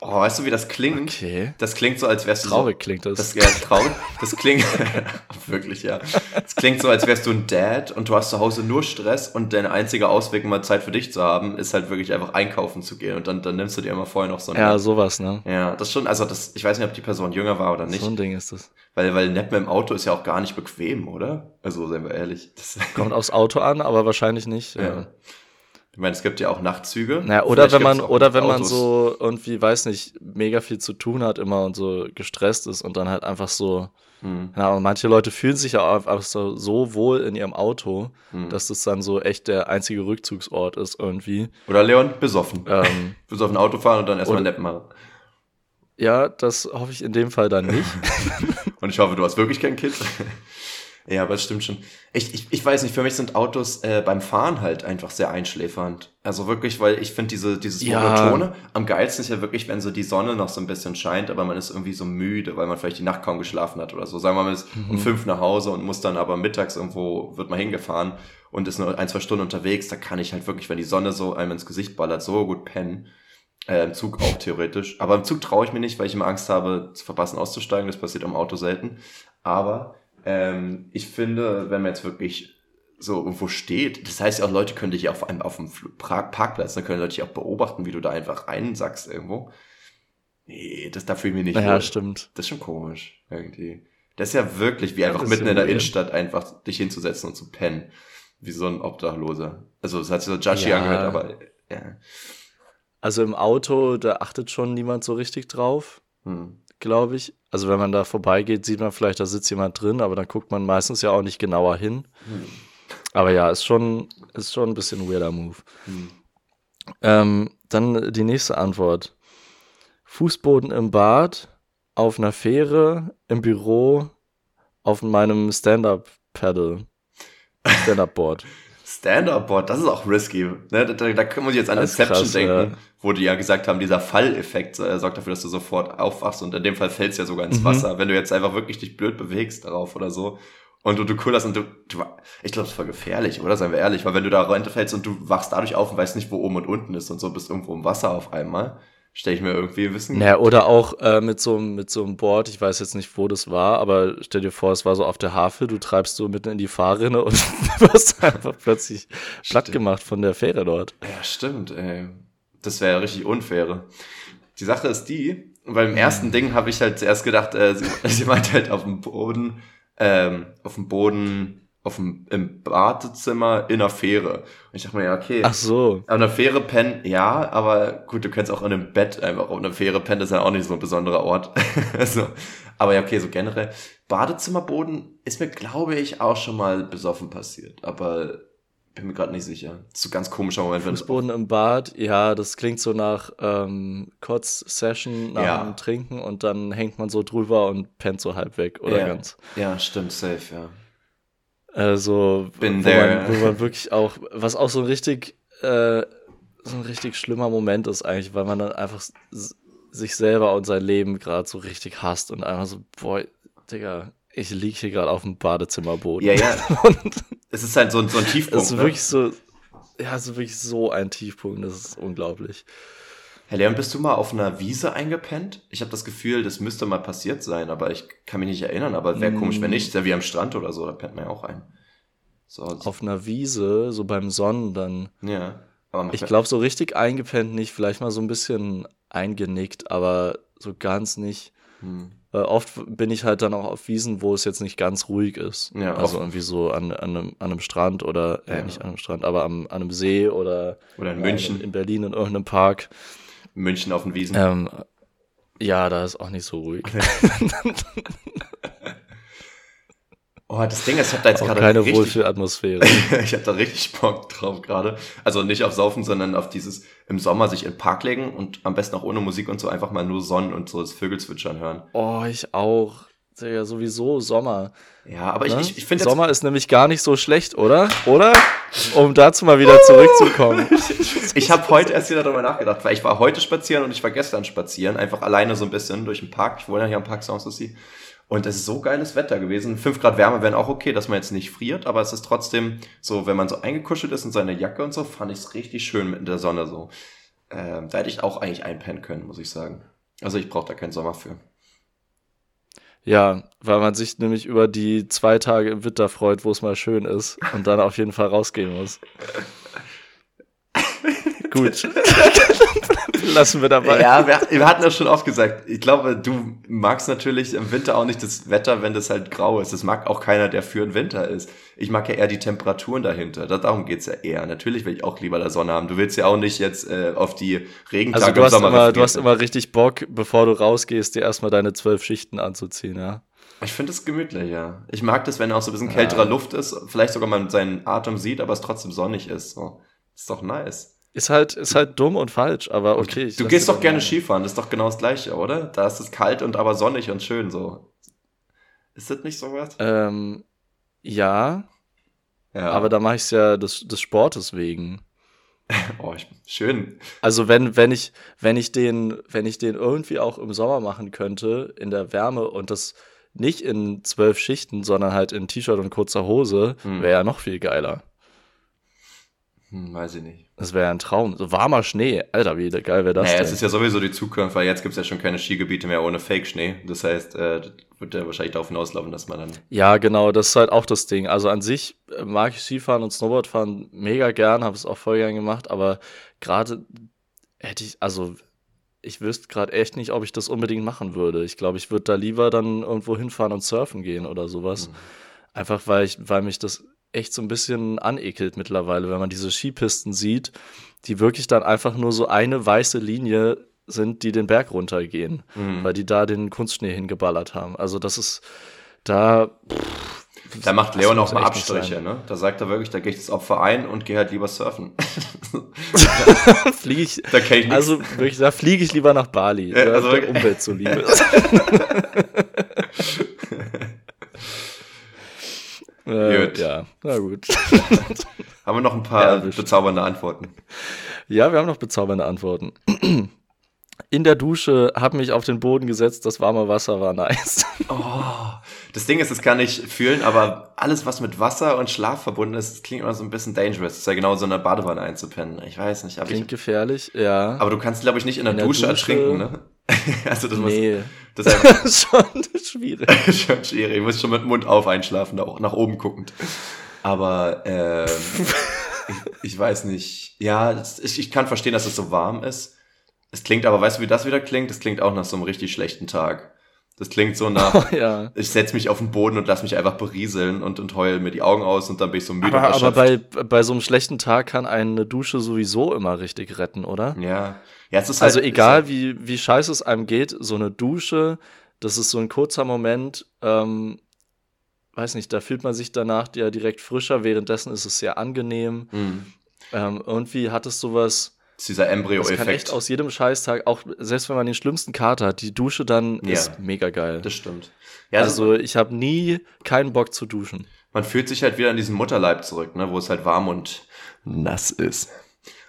Speaker 2: Oh, weißt du, wie das klingt?
Speaker 3: Okay.
Speaker 2: Das klingt so, als wärst du.
Speaker 3: Traurig
Speaker 2: so,
Speaker 3: klingt das.
Speaker 2: Das, ja, traurig. Das klingt. wirklich, ja. Das klingt so, als wärst du ein Dad und du hast zu Hause nur Stress und dein einziger Ausweg, mal Zeit für dich zu haben, ist halt wirklich einfach einkaufen zu gehen und dann, dann nimmst du dir immer vorher noch so
Speaker 3: ein. Ja, sowas, ne?
Speaker 2: Ja, das schon, also das, ich weiß nicht, ob die Person jünger war oder nicht.
Speaker 3: So ein Ding ist das.
Speaker 2: Weil, weil mit dem Auto ist ja auch gar nicht bequem, oder? Also, seien wir ehrlich.
Speaker 3: Das Kommt aufs Auto an, aber wahrscheinlich nicht.
Speaker 2: Ja. ja. Ich meine, es gibt ja auch Nachtzüge.
Speaker 3: Naja, oder wenn man, oder wenn man so irgendwie, weiß nicht, mega viel zu tun hat immer und so gestresst ist und dann halt einfach so, hm. ja, manche Leute fühlen sich ja auch einfach so, so wohl in ihrem Auto, hm. dass das dann so echt der einzige Rückzugsort ist irgendwie.
Speaker 2: Oder Leon, besoffen. Ähm, besoffen Auto fahren und dann erstmal Nap machen.
Speaker 3: Ja, das hoffe ich in dem Fall dann nicht.
Speaker 2: und ich hoffe, du hast wirklich kein Kind. Ja, aber es stimmt schon. Ich, ich, ich weiß nicht, für mich sind Autos äh, beim Fahren halt einfach sehr einschläfernd. Also wirklich, weil ich finde diese, dieses ja. Monotone, am geilsten ist ja wirklich, wenn so die Sonne noch so ein bisschen scheint, aber man ist irgendwie so müde, weil man vielleicht die Nacht kaum geschlafen hat oder so. Sagen wir mal, man ist mhm. um fünf nach Hause und muss dann aber mittags irgendwo, wird man hingefahren und ist nur ein, zwei Stunden unterwegs, da kann ich halt wirklich, wenn die Sonne so einem ins Gesicht ballert, so gut pennen. Äh, Im Zug auch theoretisch. Aber im Zug traue ich mir nicht, weil ich immer Angst habe, zu verpassen auszusteigen. Das passiert im Auto selten. Aber ähm, ich finde, wenn man jetzt wirklich so irgendwo steht, das heißt ja auch, Leute können dich auf einem auf dem Parkplatz, dann können Leute dich auch beobachten, wie du da einfach einsackst irgendwo. Nee, das da fühle ich mich nicht.
Speaker 3: Ja, wohl. stimmt.
Speaker 2: Das ist schon komisch, irgendwie. Das ist ja wirklich wie einfach mitten in der Innenstadt einfach dich hinzusetzen und zu pennen. Wie so ein Obdachloser. Also, es hat sich so judgy ja. angehört, aber, ja.
Speaker 3: Also im Auto, da achtet schon niemand so richtig drauf. Hm glaube ich. Also wenn man da vorbeigeht, sieht man vielleicht, da sitzt jemand drin, aber dann guckt man meistens ja auch nicht genauer hin. Hm. Aber ja, ist schon, ist schon ein bisschen ein weirder Move. Hm. Ähm, dann die nächste Antwort. Fußboden im Bad, auf einer Fähre, im Büro, auf meinem Stand-Up-Paddle. Stand-Up-Board.
Speaker 2: Stand-Up-Board, das ist auch risky. Ne? Da, da, da muss ich jetzt an Inception krass, denken, ja. wo die ja gesagt haben, dieser Falleffekt äh, sorgt dafür, dass du sofort aufwachst und in dem Fall fällst du ja sogar ins mhm. Wasser, wenn du jetzt einfach wirklich dich blöd bewegst darauf oder so. Und du, du kullerst und du, du ich glaube, das war gefährlich, oder? Seien wir ehrlich, weil wenn du da runterfällst und du wachst dadurch auf und weißt nicht, wo oben und unten ist und so bist irgendwo im Wasser auf einmal, stelle ich mir irgendwie wissen.
Speaker 3: Naja, oder auch äh, mit, so, mit so einem Board, ich weiß jetzt nicht, wo das war, aber stell dir vor, es war so auf der Havel, du treibst so mitten in die Fahrrinne und wirst einfach plötzlich platt gemacht von der Fähre dort.
Speaker 2: Ja, stimmt, ey. Das wäre ja richtig unfair. Die Sache ist die, weil im ersten Ding habe ich halt zuerst gedacht, äh, sie, sie meint halt auf dem Boden, ähm, auf dem Boden auf dem, im Badezimmer in einer Fähre. Und ich dachte mir, ja, okay.
Speaker 3: Ach so.
Speaker 2: Auf einer Fähre pennen, ja, aber gut, du kannst auch in einem Bett einfach auf einer Fähre pennen, das ist ja auch nicht so ein besonderer Ort. so. Aber ja, okay, so generell. Badezimmerboden ist mir, glaube ich, auch schon mal besoffen passiert. Aber bin mir gerade nicht sicher. Das ist so ein ganz komischer Moment.
Speaker 3: Fußboden im Bad, ja, das klingt so nach ähm, Kurz-Session, nach ja. dem Trinken und dann hängt man so drüber und pennt so halb weg, oder
Speaker 2: ja.
Speaker 3: ganz?
Speaker 2: Ja, stimmt, safe, ja.
Speaker 3: Also,
Speaker 2: Bin
Speaker 3: wo, man, wo man wirklich auch, was auch so ein richtig, äh, so ein richtig schlimmer Moment ist eigentlich, weil man dann einfach sich selber und sein Leben gerade so richtig hasst und einfach so, boah, Digga, ich liege hier gerade auf dem Badezimmerboden.
Speaker 2: Ja, ja. und es ist halt so, so ein Tiefpunkt.
Speaker 3: Es ist ne? wirklich so, ja, es ist wirklich so ein Tiefpunkt, das ist unglaublich.
Speaker 2: Herr Leon, bist du mal auf einer Wiese eingepennt? Ich habe das Gefühl, das müsste mal passiert sein, aber ich kann mich nicht erinnern. Aber wäre mm. komisch, wenn nicht. Ist ja wie am Strand oder so, da pennt man ja auch ein.
Speaker 3: So, auf einer Wiese, so beim Sonnen dann.
Speaker 2: Ja.
Speaker 3: ich glaube, so richtig eingepennt nicht, vielleicht mal so ein bisschen eingenickt, aber so ganz nicht. Hm. Äh, oft bin ich halt dann auch auf Wiesen, wo es jetzt nicht ganz ruhig ist. Ja, also irgendwie so an, an, einem, an einem Strand oder, äh, ja. nicht an einem Strand, aber am, an einem See oder,
Speaker 2: oder in München.
Speaker 3: in Berlin in irgendeinem Park.
Speaker 2: München auf den Wiesen.
Speaker 3: Ähm, ja, da ist auch nicht so ruhig.
Speaker 2: oh, das Ding ist, ich hab da jetzt gerade
Speaker 3: keine richtig, Wohlfühlatmosphäre.
Speaker 2: ich hab da richtig Bock drauf gerade. Also nicht auf Saufen, sondern auf dieses im Sommer sich in den Park legen und am besten auch ohne Musik und so einfach mal nur Sonnen und so das Vögelzwitschern hören.
Speaker 3: Oh, ich auch. Ja, sowieso Sommer.
Speaker 2: Ja, aber ne? ich, ich, finde.
Speaker 3: Sommer ist nämlich gar nicht so schlecht, oder? Oder? Um dazu mal wieder zurückzukommen.
Speaker 2: ich habe heute erst wieder darüber nachgedacht, weil ich war heute spazieren und ich war gestern spazieren, einfach alleine so ein bisschen durch den Park. Ich wohne ja hier am Park Sanssouci. Und es ist so geiles Wetter gewesen. Fünf Grad Wärme wären auch okay, dass man jetzt nicht friert, aber es ist trotzdem so, wenn man so eingekuschelt ist in seine Jacke und so, fand ich es richtig schön mit der Sonne so. Ähm, da hätte ich auch eigentlich einpennen können, muss ich sagen. Also ich brauche da keinen Sommer für.
Speaker 3: Ja, weil man sich nämlich über die zwei Tage im Winter freut, wo es mal schön ist und dann auf jeden Fall rausgehen muss. Gut. Lassen wir dabei.
Speaker 2: Ja, wir, wir, hatten das schon oft gesagt. Ich glaube, du magst natürlich im Winter auch nicht das Wetter, wenn das halt grau ist. Das mag auch keiner, der für den Winter ist. Ich mag ja eher die Temperaturen dahinter. Darum geht's ja eher. Natürlich will ich auch lieber der Sonne haben. Du willst ja auch nicht jetzt äh, auf die Regentage
Speaker 3: also du hast Sommer. du hast immer richtig Bock, bevor du rausgehst, dir erstmal deine zwölf Schichten anzuziehen, ja?
Speaker 2: Ich finde es gemütlich, ja. Ich mag das, wenn auch so ein bisschen kälterer ja. Luft ist, vielleicht sogar man seinen Atem sieht, aber es trotzdem sonnig ist. So. Ist doch nice.
Speaker 3: Ist halt, ist halt dumm und falsch, aber okay.
Speaker 2: Du gehst doch gerne Skifahren, das ist doch genau das Gleiche, oder? Da ist es kalt und aber sonnig und schön so. Ist das nicht sowas?
Speaker 3: Ähm, ja. ja. Aber da mache ich es ja des, des Sportes wegen.
Speaker 2: oh, ich, schön.
Speaker 3: Also wenn, wenn ich, wenn ich den, wenn ich den irgendwie auch im Sommer machen könnte, in der Wärme und das nicht in zwölf Schichten, sondern halt in T-Shirt und kurzer Hose, hm. wäre ja noch viel geiler.
Speaker 2: Hm, weiß ich nicht.
Speaker 3: Das wäre ein Traum. So warmer Schnee. Alter, wie geil wäre das
Speaker 2: naja, denn? es ist ja sowieso die Zukunft, weil jetzt gibt es ja schon keine Skigebiete mehr ohne Fake-Schnee. Das heißt, äh, wird ja wahrscheinlich darauf hinauslaufen, dass man dann.
Speaker 3: Ja, genau, das ist halt auch das Ding. Also an sich äh, mag ich Skifahren und Snowboardfahren mega gern, habe es auch voll gern gemacht, aber gerade hätte ich, also ich wüsste gerade echt nicht, ob ich das unbedingt machen würde. Ich glaube, ich würde da lieber dann irgendwo hinfahren und surfen gehen oder sowas. Mhm. Einfach weil ich, weil mich das echt so ein bisschen anekelt mittlerweile, wenn man diese Skipisten sieht, die wirklich dann einfach nur so eine weiße Linie sind, die den Berg runtergehen, mhm. weil die da den Kunstschnee hingeballert haben. Also das ist da.
Speaker 2: Pff, da macht Leon auch mal Abstriche, ne? Da sagt er wirklich, da gehe ich das Opfer ein und gehe halt lieber surfen.
Speaker 3: fliege ich, da ich also wirklich, da fliege ich lieber nach Bali, ja, also der Umwelt zuliebe. Äh, gut. Ja, na gut.
Speaker 2: haben wir noch ein paar ja, bezaubernde Antworten?
Speaker 3: Ja, wir haben noch bezaubernde Antworten. In der Dusche, habe mich auf den Boden gesetzt, das warme Wasser war nice.
Speaker 2: Oh, das Ding ist, das kann ich fühlen, aber alles, was mit Wasser und Schlaf verbunden ist, klingt immer so ein bisschen dangerous. Das ist ja genau so in der Badewanne einzupennen. Ich weiß nicht.
Speaker 3: Klingt
Speaker 2: ich,
Speaker 3: gefährlich, ja.
Speaker 2: Aber du kannst, glaube ich, nicht in der, in der Dusche, Dusche ertrinken, ne?
Speaker 3: also das nee. muss, das ist schon schwierig.
Speaker 2: schon schwierig. Ich muss schon mit dem Mund auf einschlafen, nach, nach oben guckend. Aber ähm, ich, ich, weiß nicht. Ja, das, ich, ich kann verstehen, dass es so warm ist. Es klingt aber, weißt du, wie das wieder klingt? Es klingt auch nach so einem richtig schlechten Tag. Das klingt so nach, oh, ja. ich setz mich auf den Boden und lass mich einfach berieseln und, und heul mir die Augen aus und dann bin ich so müde.
Speaker 3: Aber, aber bei, bei so einem schlechten Tag kann eine Dusche sowieso immer richtig retten, oder?
Speaker 2: Ja. ja es ist
Speaker 3: also halt, also egal, halt wie, wie scheiße es einem geht, so eine Dusche, das ist so ein kurzer Moment, ähm, weiß nicht, da fühlt man sich danach ja direkt frischer, währenddessen ist es sehr angenehm. Mhm. Ähm, irgendwie hat es sowas
Speaker 2: ist dieser Embryo-Effekt.
Speaker 3: Das kann echt aus jedem Scheißtag, auch selbst wenn man den schlimmsten Kater hat, die Dusche dann ja, ist mega geil.
Speaker 2: Das stimmt.
Speaker 3: Ja, also ich habe nie keinen Bock zu duschen.
Speaker 2: Man fühlt sich halt wieder in diesen Mutterleib zurück, ne, wo es halt warm und nass ist.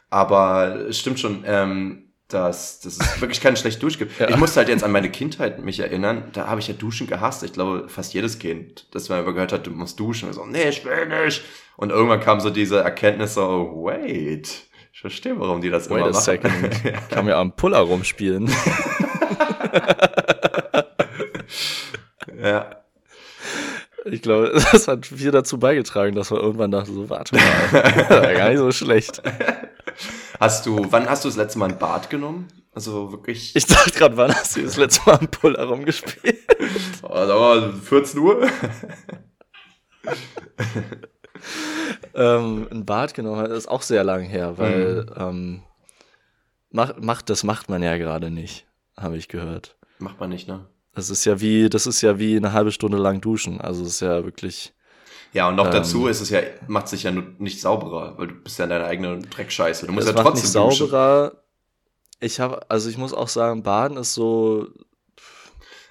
Speaker 2: Aber es stimmt schon, ähm, dass, dass es wirklich keine schlechte Dusche gibt. Ja. Ich musste halt jetzt an meine Kindheit mich erinnern. Da habe ich ja Duschen gehasst. Ich glaube, fast jedes Kind, das man immer gehört hat, du musst duschen. Und so, nee, ich will nicht. Und irgendwann kam so diese Erkenntnis so, wait, Ich verstehe, warum die das
Speaker 3: Wait
Speaker 2: immer
Speaker 3: a
Speaker 2: machen.
Speaker 3: second. Kann mir am Puller rumspielen.
Speaker 2: ja.
Speaker 3: Ich glaube, das hat viel dazu beigetragen, dass man irgendwann dachte, so, warte mal, war gar nicht so schlecht.
Speaker 2: Hast du, wann hast du das letzte Mal ein Bad genommen? Also wirklich.
Speaker 3: Ich dachte gerade, wann hast du das letzte Mal am Puller rumgespielt?
Speaker 2: Also 14 Uhr?
Speaker 3: Ähm, ein Bad genommen hat, ist auch sehr lang her, weil ähm, macht, macht, das macht man ja gerade nicht, habe ich gehört.
Speaker 2: Macht man nicht, ne?
Speaker 3: Das ist ja wie, das ist ja wie eine halbe Stunde lang duschen. Also es ist ja wirklich.
Speaker 2: Ja, und noch
Speaker 3: Ähm.
Speaker 2: dazu ist es ja, macht sich ja nicht sauberer, weil du bist ja in deiner eigenen Dreckscheiße. Du musst ja
Speaker 3: macht
Speaker 2: trotzdem
Speaker 3: nicht
Speaker 2: duschen.
Speaker 3: sauberer. Ich habe, also ich muss auch sagen, Baden ist so,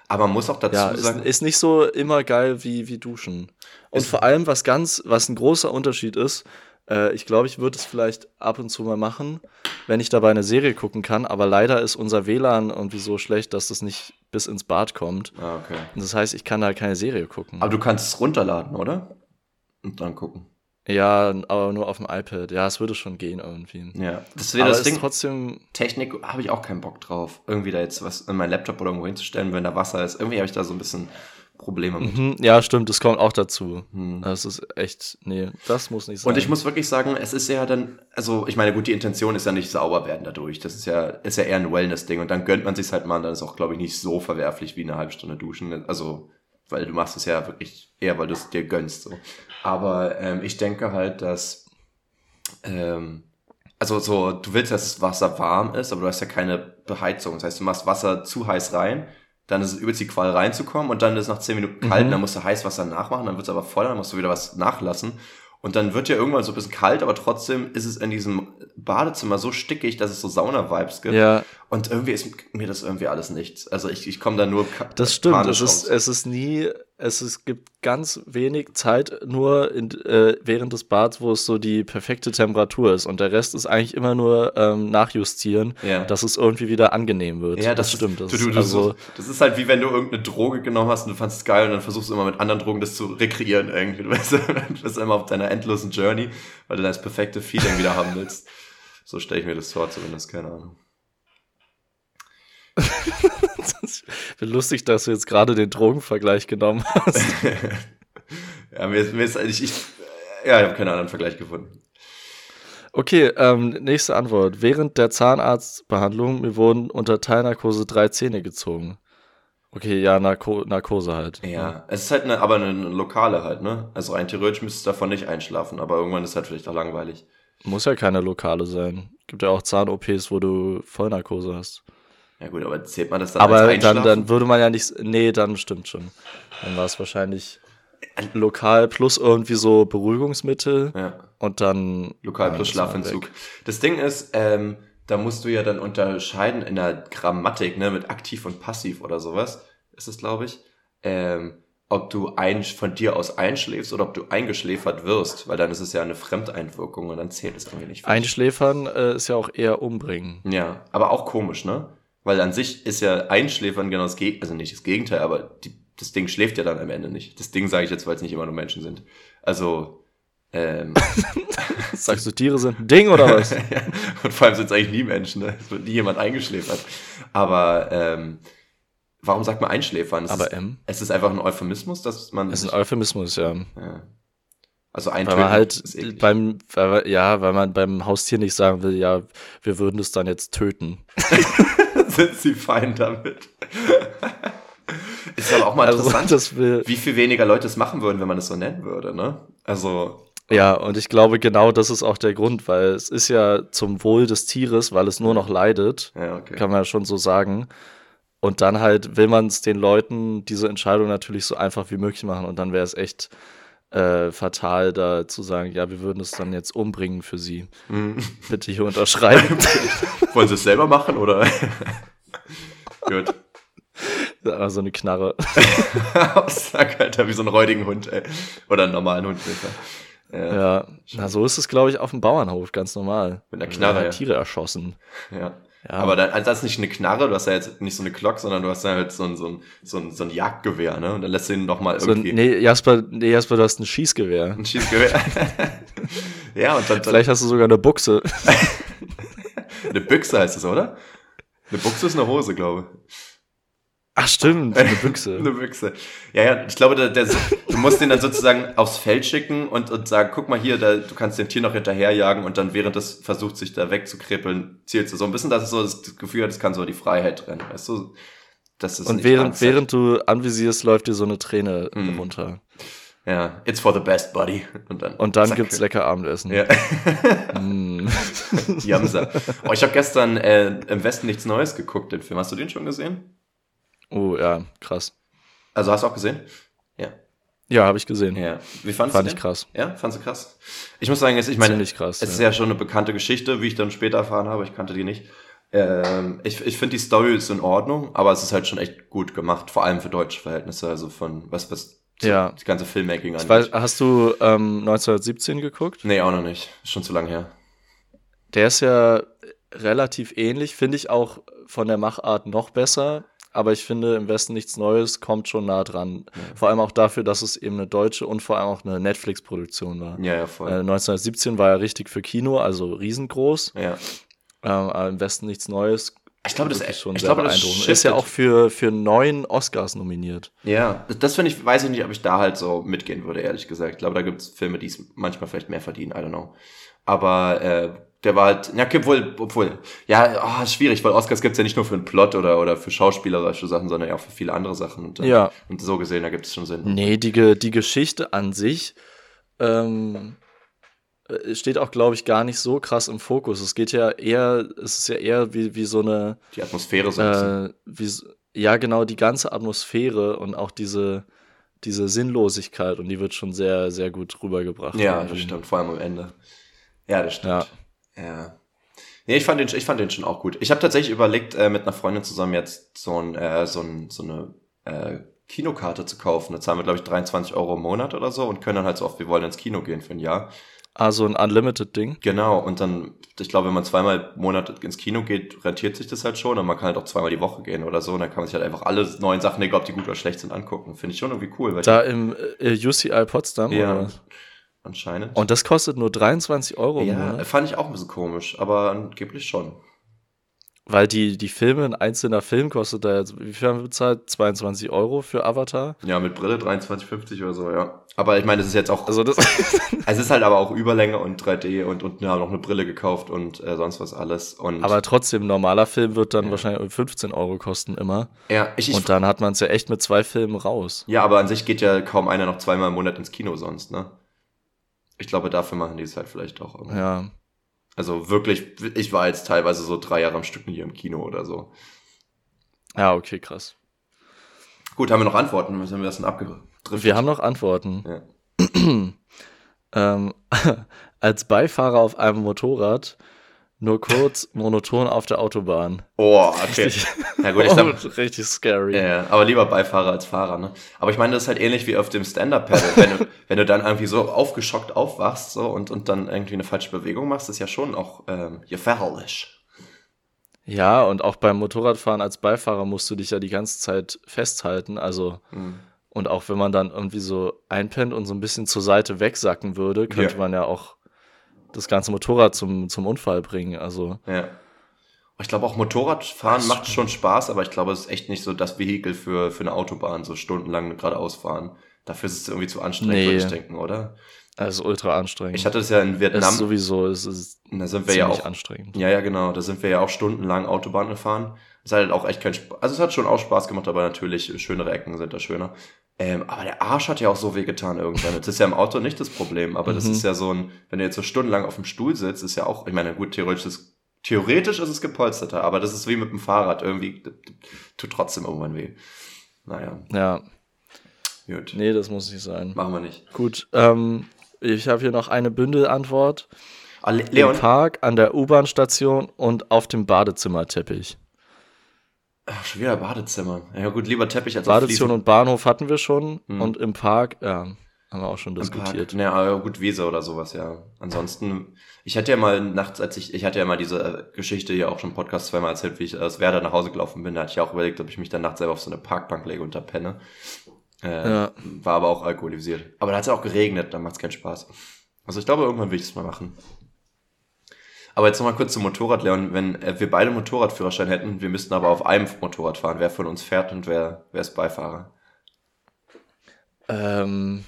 Speaker 2: Aber man muss auch dazu
Speaker 3: ja, ist,
Speaker 2: sagen,
Speaker 3: ist nicht so immer geil wie, wie duschen. Und vor allem, was ganz, was ein großer Unterschied ist, äh, ich glaube, ich würde es vielleicht ab und zu mal machen, wenn ich dabei eine Serie gucken kann, aber leider ist unser WLAN irgendwie so schlecht, dass das nicht bis ins Bad kommt.
Speaker 2: ah, okay.
Speaker 3: Und das heißt, ich kann da keine Serie gucken.
Speaker 2: Aber du kannst es runterladen, oder? Und dann gucken.
Speaker 3: Ja, aber nur auf dem iPad. Ja, es würde schon gehen irgendwie.
Speaker 2: Ja. Das wäre das Ding.
Speaker 3: trotzdem,
Speaker 2: Technik habe ich auch keinen Bock drauf. Irgendwie da jetzt was in meinen Laptop oder irgendwo hinzustellen, wenn da Wasser ist. Irgendwie habe ich da so ein bisschen Probleme mit.
Speaker 3: mhm, ja, stimmt, das kommt auch dazu.
Speaker 2: Hm.
Speaker 3: Das ist echt, nee, das muss nicht sein.
Speaker 2: Und ich muss wirklich sagen, es ist ja dann, also ich meine, gut, die Intention ist ja nicht sauber werden dadurch. Das ist ja, ist ja eher ein Wellness-Ding und dann gönnt man sich halt mal und dann ist auch, glaube ich, nicht so verwerflich wie eine halbe Stunde duschen. Also, weil du machst es ja wirklich eher, weil du es dir gönnst. So. Aber ähm, ich denke halt, dass ähm, also so, du willst, dass das Wasser warm ist, aber du hast ja keine Beheizung. Das heißt, du machst Wasser zu heiß rein, dann ist es übelst die Qual reinzukommen und dann ist es nach 10 Minuten kalt,
Speaker 3: Mhm.
Speaker 2: dann musst du Heißwasser nachmachen, dann wird es aber voll, dann musst du wieder was nachlassen. Und dann wird ja irgendwann so ein bisschen kalt, aber trotzdem ist es in diesem Badezimmer so stickig, dass es so Sauna-Vibes gibt.
Speaker 3: ja,
Speaker 2: Und irgendwie ist mir das irgendwie alles nichts. Also ich, ich komme da nur
Speaker 3: das stimmt. Es ist, es ist nie, es ist, gibt ganz wenig Zeit nur in, äh, während des Bads, wo es so die perfekte Temperatur ist. Und der Rest ist eigentlich immer nur ähm, nachjustieren,
Speaker 2: Ja.
Speaker 3: dass es irgendwie wieder angenehm wird.
Speaker 2: Ja,
Speaker 3: das,
Speaker 2: das,
Speaker 3: stimmt. Das
Speaker 2: du, du,
Speaker 3: also,
Speaker 2: das ist halt wie wenn du irgendeine Droge genommen hast und du fandest es geil und dann versuchst du immer mit anderen Drogen das zu rekreieren irgendwie. Du weißt, du bist immer auf deiner endlosen Journey, weil du das perfekte Feeling wieder haben willst. So stelle ich mir das vor, zumindest, keine Ahnung.
Speaker 3: ist lustig, dass du jetzt gerade den Drogenvergleich genommen hast.
Speaker 2: ja, mir, ist- mir ist ich, ich, ja, ich habe keinen anderen Vergleich gefunden.
Speaker 3: Okay, ähm, nächste Antwort. Während der Zahnarztbehandlung mir wurden unter Teilnarkose drei Zähne gezogen. Okay, ja, Narko Narkose halt.
Speaker 2: Ja, es ist halt eine, aber eine lokale halt, ne? Also rein theoretisch müsstest du davon nicht einschlafen, aber irgendwann ist halt vielleicht auch langweilig.
Speaker 3: Muss ja keine lokale sein. Gibt ja auch Zahn-OPs, wo du Vollnarkose hast.
Speaker 2: Ja gut, aber zählt man das dann
Speaker 3: Aber
Speaker 2: als
Speaker 3: dann, dann würde man ja nicht. Nee, dann stimmt schon. Dann war es wahrscheinlich lokal plus irgendwie so Beruhigungsmittel
Speaker 2: ja.
Speaker 3: und dann.
Speaker 2: Lokal plus Schlafentzug. Das Ding ist, ähm, da musst du ja dann unterscheiden in der Grammatik, ne, mit aktiv und passiv oder sowas, ist es, glaube ich, ähm, ob du ein, von dir aus einschläfst oder ob du eingeschläfert wirst, weil dann ist es ja eine Fremdeinwirkung und dann zählt es irgendwie nicht.
Speaker 3: Einschläfern äh, ist ja auch eher umbringen.
Speaker 2: Ja, aber auch komisch, ne? Weil an sich ist ja Einschläfern genau das Gegenteil, also nicht das Gegenteil, aber die, das Ding schläft ja dann am Ende nicht. Das Ding sage ich jetzt, weil es nicht immer nur Menschen sind. Also, ähm,
Speaker 3: Sagst du, Tiere sind ein Ding oder was?
Speaker 2: ja, und vor allem sind es eigentlich nie Menschen, ne? Es wird nie jemand eingeschläfert. Aber ähm, warum sagt man Einschläfern? Es
Speaker 3: Aber
Speaker 2: ist,
Speaker 3: M?
Speaker 2: es ist einfach ein Euphemismus, dass man.
Speaker 3: Das ist ein Euphemismus, ja.
Speaker 2: ja. Also
Speaker 3: Weil
Speaker 2: eintöten
Speaker 3: man halt
Speaker 2: ist
Speaker 3: beim, weil, ja, weil man beim Haustier nicht sagen will, ja, wir würden es dann jetzt töten.
Speaker 2: sind sie fein damit. ist aber auch mal
Speaker 3: Also
Speaker 2: interessant, wie viel weniger Leute es machen würden, wenn man es so nennen würde, ne? Also,
Speaker 3: ja, und ich glaube, genau das ist auch der Grund, weil es ist ja zum Wohl des Tieres, weil es nur noch leidet,
Speaker 2: ja, okay.
Speaker 3: kann man ja schon so sagen. Und dann halt will man es den Leuten diese Entscheidung natürlich so einfach wie möglich machen. Und dann wäre es echt äh, fatal, da zu sagen, ja, wir würden es dann jetzt umbringen für sie.
Speaker 2: Hm.
Speaker 3: Bitte hier unterschreiben.
Speaker 2: Wollen sie es selber machen oder? Gut.
Speaker 3: Aber so eine Knarre.
Speaker 2: Aussag, Alter, wie so ein räudigen Hund, ey. Oder einen normalen Hund, Alter. Ja,
Speaker 3: Ja, na, so ist es, glaube ich, auf dem Bauernhof ganz normal.
Speaker 2: Mit einer Knarre,
Speaker 3: werden
Speaker 2: ja.
Speaker 3: Tiere erschossen.
Speaker 2: ja.
Speaker 3: Ja.
Speaker 2: Aber dann, also das ist nicht eine Knarre, du hast ja jetzt nicht so eine Glock, sondern du hast ja halt so ein, so ein, so ein, so ein Jagdgewehr, ne? Und dann lässt du ihn nochmal
Speaker 3: So,
Speaker 2: irgendwie.
Speaker 3: nee, Jasper, nee, Jasper, du hast ein Schießgewehr.
Speaker 2: Ein Schießgewehr.
Speaker 3: ja, und dann, dann Vielleicht hast du sogar eine Buchse.
Speaker 2: eine Büchse heißt es, oder? Eine Buchse ist eine Hose, glaube ich.
Speaker 3: Ach stimmt, eine Büchse.
Speaker 2: eine Büchse. Ja, ja, ich glaube, der, der, du musst den dann sozusagen aufs Feld schicken und, und sagen, guck mal hier, da, du kannst dem Tier noch hinterherjagen und dann während es versucht, sich da wegzukribbeln, zielst du so ein bisschen, dass es so das Gefühl hat, es kann so die Freiheit trennen, weißt du?
Speaker 3: Das ist und während, während du anvisierst, läuft dir so eine Träne mm. runter.
Speaker 2: Ja, it's for the best, buddy.
Speaker 3: Und dann, und dann gibt's lecker Abendessen. Ja.
Speaker 2: mm. Jamsa. Oh, ich habe gestern äh, im Westen nichts Neues geguckt, den Film. Hast du den schon gesehen?
Speaker 3: Oh, ja, krass.
Speaker 2: Also hast du auch gesehen?
Speaker 3: Ja. Ja, habe ich gesehen.
Speaker 2: Ja. Wie fandest
Speaker 3: Fand du ich krass.
Speaker 2: Ja, fandest du krass? Ich muss sagen, es, ich meine, Ziemlich krass, es ja. ist ja schon eine bekannte Geschichte, wie ich dann später erfahren habe. Ich kannte die nicht. Ähm, ich ich finde die Story ist in Ordnung, aber es ist halt schon echt gut gemacht, vor allem für deutsche Verhältnisse, also von was was
Speaker 3: ja.
Speaker 2: die ganze Filmmaking
Speaker 3: angeht. Weiß, hast du ähm, 1917 geguckt?
Speaker 2: Nee, auch noch nicht. Ist schon zu lange her.
Speaker 3: Der ist ja relativ ähnlich, finde ich auch von der Machart noch besser aber ich finde, im Westen nichts Neues kommt schon nah dran. Ja. Vor allem auch dafür, dass es eben eine deutsche und vor allem auch eine Netflix-Produktion war.
Speaker 2: Ja, ja, voll.
Speaker 3: Äh, 1917 war ja richtig für Kino, also riesengroß.
Speaker 2: Ja.
Speaker 3: Ähm, aber im Westen nichts Neues.
Speaker 2: Ich glaube, das ist schon
Speaker 3: ich sehr glaube, beeindruckend. Ist ja auch für, für neun Oscars nominiert.
Speaker 2: Ja, das, das finde ich, weiß ich nicht, ob ich da halt so mitgehen würde, ehrlich gesagt. Ich glaube, da gibt es Filme, die es manchmal vielleicht mehr verdienen, I don't know. Aber äh, der war halt, ja, obwohl, obwohl, ja, oh, schwierig, weil Oscars gibt's ja nicht nur für einen Plot oder, oder für schauspielerische Sachen, sondern ja auch für viele andere Sachen. Und,
Speaker 3: ja.
Speaker 2: Und so gesehen, da gibt es schon Sinn.
Speaker 3: Nee, die, die Geschichte an sich ähm, äh, steht auch, glaube ich, gar nicht so krass im Fokus. Es geht ja eher, es ist ja eher wie, wie so eine.
Speaker 2: Die Atmosphäre so
Speaker 3: äh, wie, Ja, genau, die ganze Atmosphäre und auch diese, diese Sinnlosigkeit und die wird schon sehr, sehr gut rübergebracht.
Speaker 2: Ja, das stimmt, vor allem am Ende. Ja, das stimmt. Ja. Ja. Nee, ich fand den, ich fand den schon auch gut. Ich habe tatsächlich überlegt, äh, mit einer Freundin zusammen jetzt so, ein, äh, so, ein, so eine äh, Kinokarte zu kaufen. Da zahlen wir, glaube ich, 23 Euro im Monat oder so und können dann halt so oft wir wollen ins Kino gehen für ein Jahr.
Speaker 3: Also ein Unlimited-Ding?
Speaker 2: Genau, und dann, ich glaube, wenn man zweimal im Monat ins Kino geht, rentiert sich das halt schon und man kann halt auch zweimal die Woche gehen oder so und dann kann man sich halt einfach alle neuen Sachen, egal ob die gut oder schlecht sind, angucken. Finde ich schon irgendwie cool.
Speaker 3: Da im äh, UCI Potsdam?
Speaker 2: Ja. Oder? Anscheinend.
Speaker 3: Und das kostet nur 23 Euro.
Speaker 2: Ja, Monat. fand ich auch ein bisschen komisch, aber angeblich schon.
Speaker 3: Weil die, die Filme, ein einzelner Film kostet da jetzt, wie viel haben wir bezahlt? 22 Euro für Avatar?
Speaker 2: Ja, mit Brille 23,50 oder so, ja. Aber ich meine, es ist jetzt auch. Also das es ist halt aber auch Überlänge und 3D und, und ja, noch eine Brille gekauft und äh, sonst was alles. Und
Speaker 3: aber trotzdem, normaler Film wird dann ja. wahrscheinlich 15 Euro kosten immer.
Speaker 2: Ja, ich, ich
Speaker 3: Und dann hat man es ja echt mit zwei Filmen raus.
Speaker 2: Ja, aber an sich geht ja kaum einer noch zweimal im Monat ins Kino sonst, ne? Ich glaube, dafür machen die es halt vielleicht auch.
Speaker 3: Immer. Ja.
Speaker 2: Also wirklich, ich war jetzt teilweise so drei Jahre am Stück hier im Kino oder so.
Speaker 3: Ja, okay, krass.
Speaker 2: Gut, haben wir noch Antworten? Was haben wir das denn abgedriftet?
Speaker 3: Wir haben noch Antworten. Ja. ähm, als Beifahrer auf einem Motorrad nur kurz monoton auf der Autobahn.
Speaker 2: Oh, okay. Richtig,
Speaker 3: ja, gut, ich glaub, richtig scary.
Speaker 2: Ja, aber lieber Beifahrer als Fahrer, ne? Aber ich meine, das ist halt ähnlich wie auf dem Stand-Up-Pedal. wenn, du, wenn du dann irgendwie so aufgeschockt aufwachst so, und, und dann irgendwie eine falsche Bewegung machst, ist ja schon auch ähm, gefährlich.
Speaker 3: Ja, und auch beim Motorradfahren als Beifahrer musst du dich ja die ganze Zeit festhalten. Also, mhm. und auch wenn man dann irgendwie so einpennt und so ein bisschen zur Seite wegsacken würde, könnte ja. man ja auch das ganze Motorrad zum, zum Unfall bringen. Also.
Speaker 2: Ja. Ich glaube auch Motorradfahren macht schon Spaß, aber ich glaube, es ist echt nicht so das Vehikel für, für eine Autobahn, so stundenlang geradeaus fahren. Dafür ist es irgendwie zu anstrengend, nee. würde ich denken, oder?
Speaker 3: Es ist ultra anstrengend.
Speaker 2: Ich hatte es ja in Vietnam. Es ist
Speaker 3: sowieso, es ist
Speaker 2: da sind wir ja auch,
Speaker 3: anstrengend.
Speaker 2: Ja, ja, genau. Da sind wir ja auch stundenlang Autobahn gefahren. Es hat halt auch echt kein Spaß. Also es hat schon auch Spaß gemacht, aber natürlich schönere Ecken sind da schöner. Ähm, aber der Arsch hat ja auch so weh getan irgendwann. Das ist ja im Auto nicht das Problem, aber mhm. das ist ja so ein, wenn du jetzt so stundenlang auf dem Stuhl sitzt, ist ja auch, ich meine, gut, theoretisch ist, theoretisch ist es gepolsterter, aber das ist wie mit dem Fahrrad. Irgendwie tut trotzdem irgendwann weh. Naja.
Speaker 3: Ja. Gut. Nee, das muss nicht sein.
Speaker 2: Machen wir nicht.
Speaker 3: Gut, ähm, ich habe hier noch eine Bündelantwort.
Speaker 2: Ah, Leon?
Speaker 3: Im Park, an der U-Bahn-Station und auf dem Badezimmerteppich.
Speaker 2: Ach, schon wieder Badezimmer. Ja gut, lieber Teppich als
Speaker 3: Badezimmer und Bahnhof hatten wir schon hm. und im Park, ja, haben wir auch schon diskutiert.
Speaker 2: Ja, gut, Wiese oder sowas, ja. Ansonsten, ich hatte ja mal nachts, als ich, ich hatte ja mal diese Geschichte hier auch schon im Podcast zweimal erzählt, wie ich aus Werder nach Hause gelaufen bin. Da hatte ich auch überlegt, ob ich mich dann nachts selber auf so eine Parkbank lege und da penne. Äh, ja. War aber auch alkoholisiert. Aber da hat es ja auch geregnet, da macht es keinen Spaß. Also ich glaube, irgendwann will ich das mal machen. Aber jetzt nochmal kurz zum Motorrad, Leon. Wenn äh, wir beide Motorradführerschein hätten, wir müssten aber auf einem Motorrad fahren. Wer von uns fährt und wer, wer ist Beifahrer?
Speaker 3: Ähm,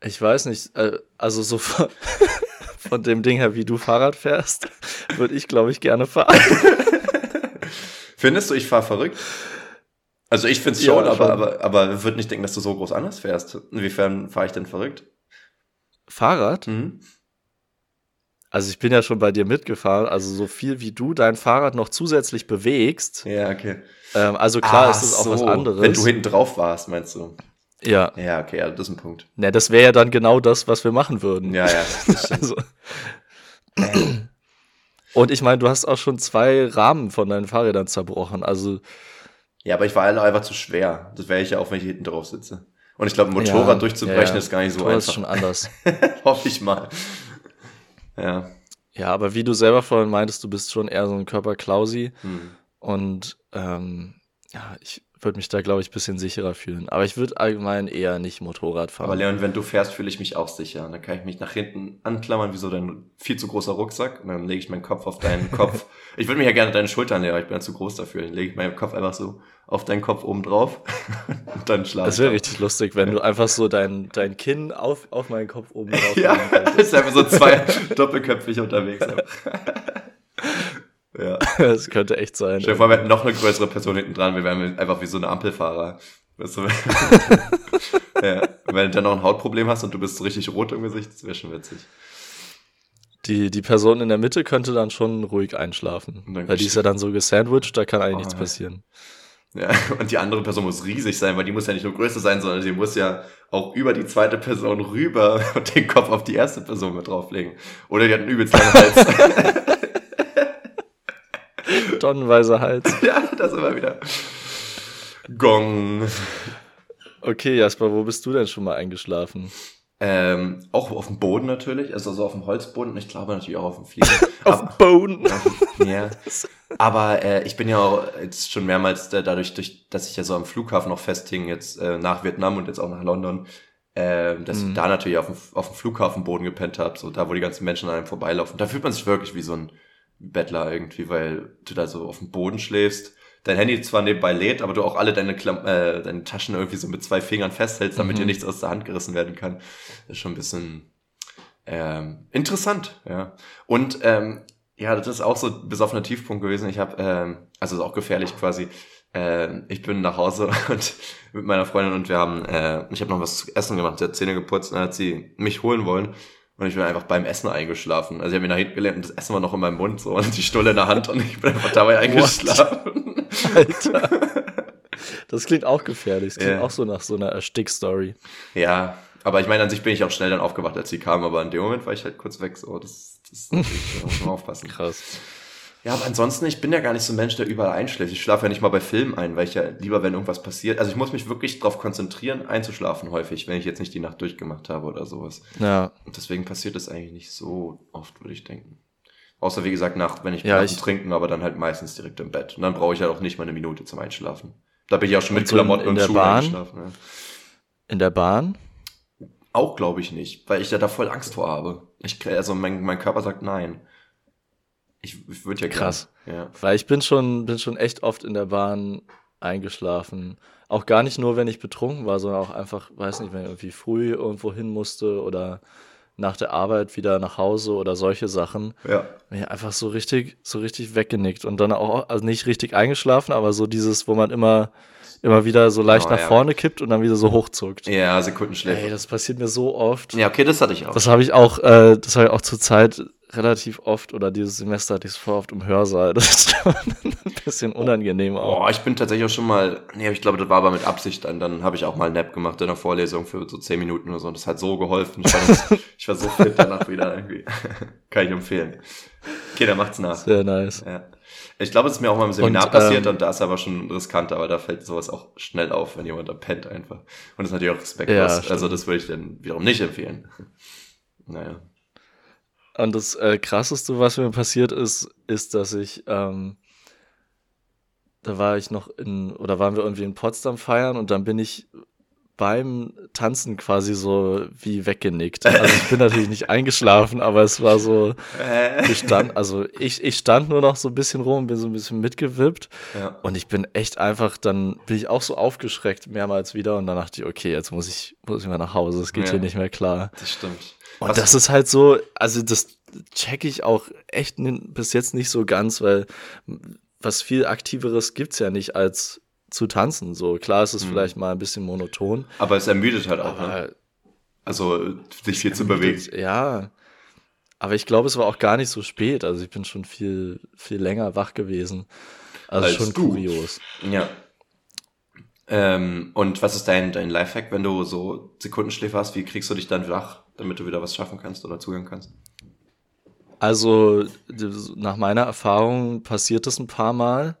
Speaker 3: ich weiß nicht. Äh, also so von, von dem Ding her, wie du Fahrrad fährst, würde ich, glaube ich, gerne fahren.
Speaker 2: Findest du, ich fahre verrückt? Also ich finde es schon, ja, aber, aber, aber würde nicht denken, dass du so groß anders fährst. Inwiefern fahre ich denn verrückt?
Speaker 3: Fahrrad? Mhm. Also ich bin ja schon bei dir mitgefahren, also so viel wie du dein Fahrrad noch zusätzlich bewegst.
Speaker 2: Ja, okay.
Speaker 3: Ähm, also klar ah, ist es auch so. was anderes.
Speaker 2: Wenn du hinten drauf warst, meinst du?
Speaker 3: Ja.
Speaker 2: Ja, okay, ja, das ist ein Punkt.
Speaker 3: Ja, das wäre ja dann genau das, was wir machen würden.
Speaker 2: Ja, ja. also.
Speaker 3: Und ich meine, du hast auch schon zwei Rahmen von deinen Fahrrädern zerbrochen. Also.
Speaker 2: Ja, aber ich war einfach zu schwer. Das wäre ich ja auch, wenn ich hinten drauf sitze. Und ich glaube, ein Motorrad ja, durchzubrechen ja, ist gar nicht so Motorrad einfach.
Speaker 3: ist schon anders.
Speaker 2: Hoffe ich mal. Ja.
Speaker 3: Ja, aber wie du selber vorhin meintest, du bist schon eher so ein Körperklausi. Hm. Und ähm, ja, ich würde mich da, glaube ich, ein bisschen sicherer fühlen. Aber ich würde allgemein eher nicht Motorrad fahren.
Speaker 2: Aber Leon, wenn du fährst, fühle ich mich auch sicher. Dann kann ich mich nach hinten anklammern, wie so dein viel zu großer Rucksack. Und dann lege ich meinen Kopf auf deinen Kopf. Ich würde mich ja gerne deine Schultern legen, aber ich bin ja zu groß dafür. Dann lege ich meinen Kopf einfach so auf deinen Kopf oben drauf und dann schlafe
Speaker 3: Das wäre richtig lustig, wenn du einfach so dein, dein Kinn auf, auf meinen Kopf oben drauf
Speaker 2: Ja, ist einfach so zwei doppelköpfig unterwegs.
Speaker 3: Ja. Das könnte echt sein.
Speaker 2: Stell dir vor, wir hätten noch eine größere Person hinten dran, wir wären einfach wie so eine Ampelfahrer. Weißt du, ja, wenn du dann noch ein Hautproblem hast und du bist so richtig rot im Gesicht, das wäre schon witzig.
Speaker 3: Die, die Person in der Mitte könnte dann schon ruhig einschlafen. Weil die ist ja dann so gesandwiched, da kann eigentlich oh, nichts passieren.
Speaker 2: Ja, und die andere Person muss riesig sein, weil die muss ja nicht nur größer sein, sondern sie muss ja auch über die zweite Person rüber und den Kopf auf die erste Person mit drauflegen. Oder die hat einen übelst langen Hals.
Speaker 3: Tonnenweise Hals.
Speaker 2: ja, das immer wieder. Gong.
Speaker 3: Okay, Jasper, wo bist du denn schon mal eingeschlafen?
Speaker 2: Ähm, auch auf dem Boden natürlich, also so auf dem Holzboden. Ich glaube natürlich auch auf dem Flieger.
Speaker 3: auf dem Boden.
Speaker 2: ja. Aber äh, ich bin ja auch jetzt schon mehrmals äh, dadurch, durch, dass ich ja so am Flughafen noch festhing, jetzt äh, nach Vietnam und jetzt auch nach London, äh, dass mhm. ich da natürlich auf dem, auf dem Flughafenboden gepennt habe, so da, wo die ganzen Menschen an einem vorbeilaufen. Da fühlt man sich wirklich wie so ein Bettler irgendwie, weil du da so auf dem Boden schläfst. Dein Handy zwar nebenbei lädt, aber du auch alle deine, Klam äh, deine Taschen irgendwie so mit zwei Fingern festhältst, damit mhm. dir nichts aus der Hand gerissen werden kann. Das ist schon ein bisschen ähm, interessant, ja. Und ähm, ja, das ist auch so ein besoffener Tiefpunkt gewesen. Ich habe, ähm, also ist auch gefährlich quasi. Äh, ich bin nach Hause und mit meiner Freundin und wir haben, äh, ich habe noch was zu essen gemacht, sie hat Zähne geputzt, dann hat sie mich holen wollen und ich bin einfach beim Essen eingeschlafen. Also ich habe mich nach hinten gelehnt und das Essen war noch in meinem Mund so und die Stulle in der Hand und ich bin einfach dabei eingeschlafen. Alter.
Speaker 3: Das klingt auch gefährlich. Das klingt yeah. auch so nach so einer Erstick-Story.
Speaker 2: Ja, aber ich meine, an sich bin ich auch schnell dann aufgewacht, als sie kam, aber in dem Moment war ich halt kurz weg. So, das, das, das muss man aufpassen.
Speaker 3: Krass.
Speaker 2: Ja, aber ansonsten, ich bin ja gar nicht so ein Mensch, der überall einschläft. Ich schlafe ja nicht mal bei Filmen ein, weil ich ja lieber, wenn irgendwas passiert. Also ich muss mich wirklich darauf konzentrieren, einzuschlafen häufig, wenn ich jetzt nicht die Nacht durchgemacht habe oder sowas.
Speaker 3: Ja.
Speaker 2: Und deswegen passiert das eigentlich nicht so oft, würde ich denken. Außer wie gesagt, nach, wenn ich ja, ich trinken, aber dann halt meistens direkt im Bett. Und dann brauche ich halt auch nicht mal eine Minute zum Einschlafen. Da bin ich auch schon mit Klamotten und
Speaker 3: Schuhen Bahn? eingeschlafen. Ja. In der Bahn?
Speaker 2: Auch glaube ich nicht, weil ich ja da voll Angst vor habe. Ich, also mein, mein Körper sagt nein. Ich, ich würde ja
Speaker 3: krass. Ja. Weil ich bin schon, bin schon echt oft in der Bahn eingeschlafen. Auch gar nicht nur, wenn ich betrunken war, sondern auch einfach, weiß nicht, wenn ich irgendwie früh irgendwo hin musste oder nach der Arbeit wieder nach Hause oder solche Sachen.
Speaker 2: Ja.
Speaker 3: Bin ich einfach so richtig, so richtig weggenickt und dann auch, also nicht richtig eingeschlafen, aber so dieses, wo man immer, immer wieder so leicht oh, nach ja. vorne kippt und dann wieder so hochzuckt.
Speaker 2: Ja, Sekundenschläfe.
Speaker 3: Ey, das passiert mir so oft.
Speaker 2: Ja, okay, das hatte ich auch.
Speaker 3: Das habe ich auch, äh, das habe ich auch zur Zeit relativ oft oder dieses Semester hatte ich es voll oft im Hörsaal. Das ist schon ein bisschen unangenehm
Speaker 2: auch. Oh, ich bin tatsächlich auch schon mal, nee, ich glaube, das war aber mit Absicht. Dann, dann habe ich auch mal einen Nap gemacht in der Vorlesung für so zehn Minuten oder so. Und das hat so geholfen. Ich war, das, ich war so fit danach wieder irgendwie. Kann ich empfehlen. Okay, dann macht's nach.
Speaker 3: Sehr nice.
Speaker 2: Ja. Ich glaube, es ist mir auch mal im Seminar und, passiert ähm, und da ist aber schon riskant, aber da fällt sowas auch schnell auf, wenn jemand da pennt einfach. Und das ist natürlich auch respektlos. Ja, also das würde ich dann wiederum nicht empfehlen. Naja.
Speaker 3: Und das äh, Krasseste, was mir passiert ist, ist, dass ich, ähm, da war ich noch in, oder waren wir irgendwie in Potsdam feiern und dann bin ich beim Tanzen quasi so wie weggenickt. Also ich bin natürlich nicht eingeschlafen, aber es war so, ich stand, also ich, ich stand nur noch so ein bisschen rum, bin so ein bisschen mitgewippt ja. und ich bin echt einfach, dann bin ich auch so aufgeschreckt mehrmals wieder und dann dachte ich, okay, jetzt muss ich, muss ich mal nach Hause, es geht ja. hier nicht mehr klar.
Speaker 2: Das stimmt.
Speaker 3: Und das ist halt so, also das checke ich auch echt bis jetzt nicht so ganz, weil was viel aktiveres gibt's ja nicht als zu tanzen. So klar ist es mhm. vielleicht mal ein bisschen monoton.
Speaker 2: Aber es ermüdet halt auch, ne? Also sich viel zu bewegen.
Speaker 3: Ja. Aber ich glaube, es war auch gar nicht so spät. Also ich bin schon viel, viel länger wach gewesen. Also Als schon du. kurios.
Speaker 2: Ja. Ähm, und was ist dein, dein Lifehack, wenn du so Sekundenschläfer hast? Wie kriegst du dich dann wach, damit du wieder was schaffen kannst oder zuhören kannst?
Speaker 3: Also, nach meiner Erfahrung passiert das ein paar Mal.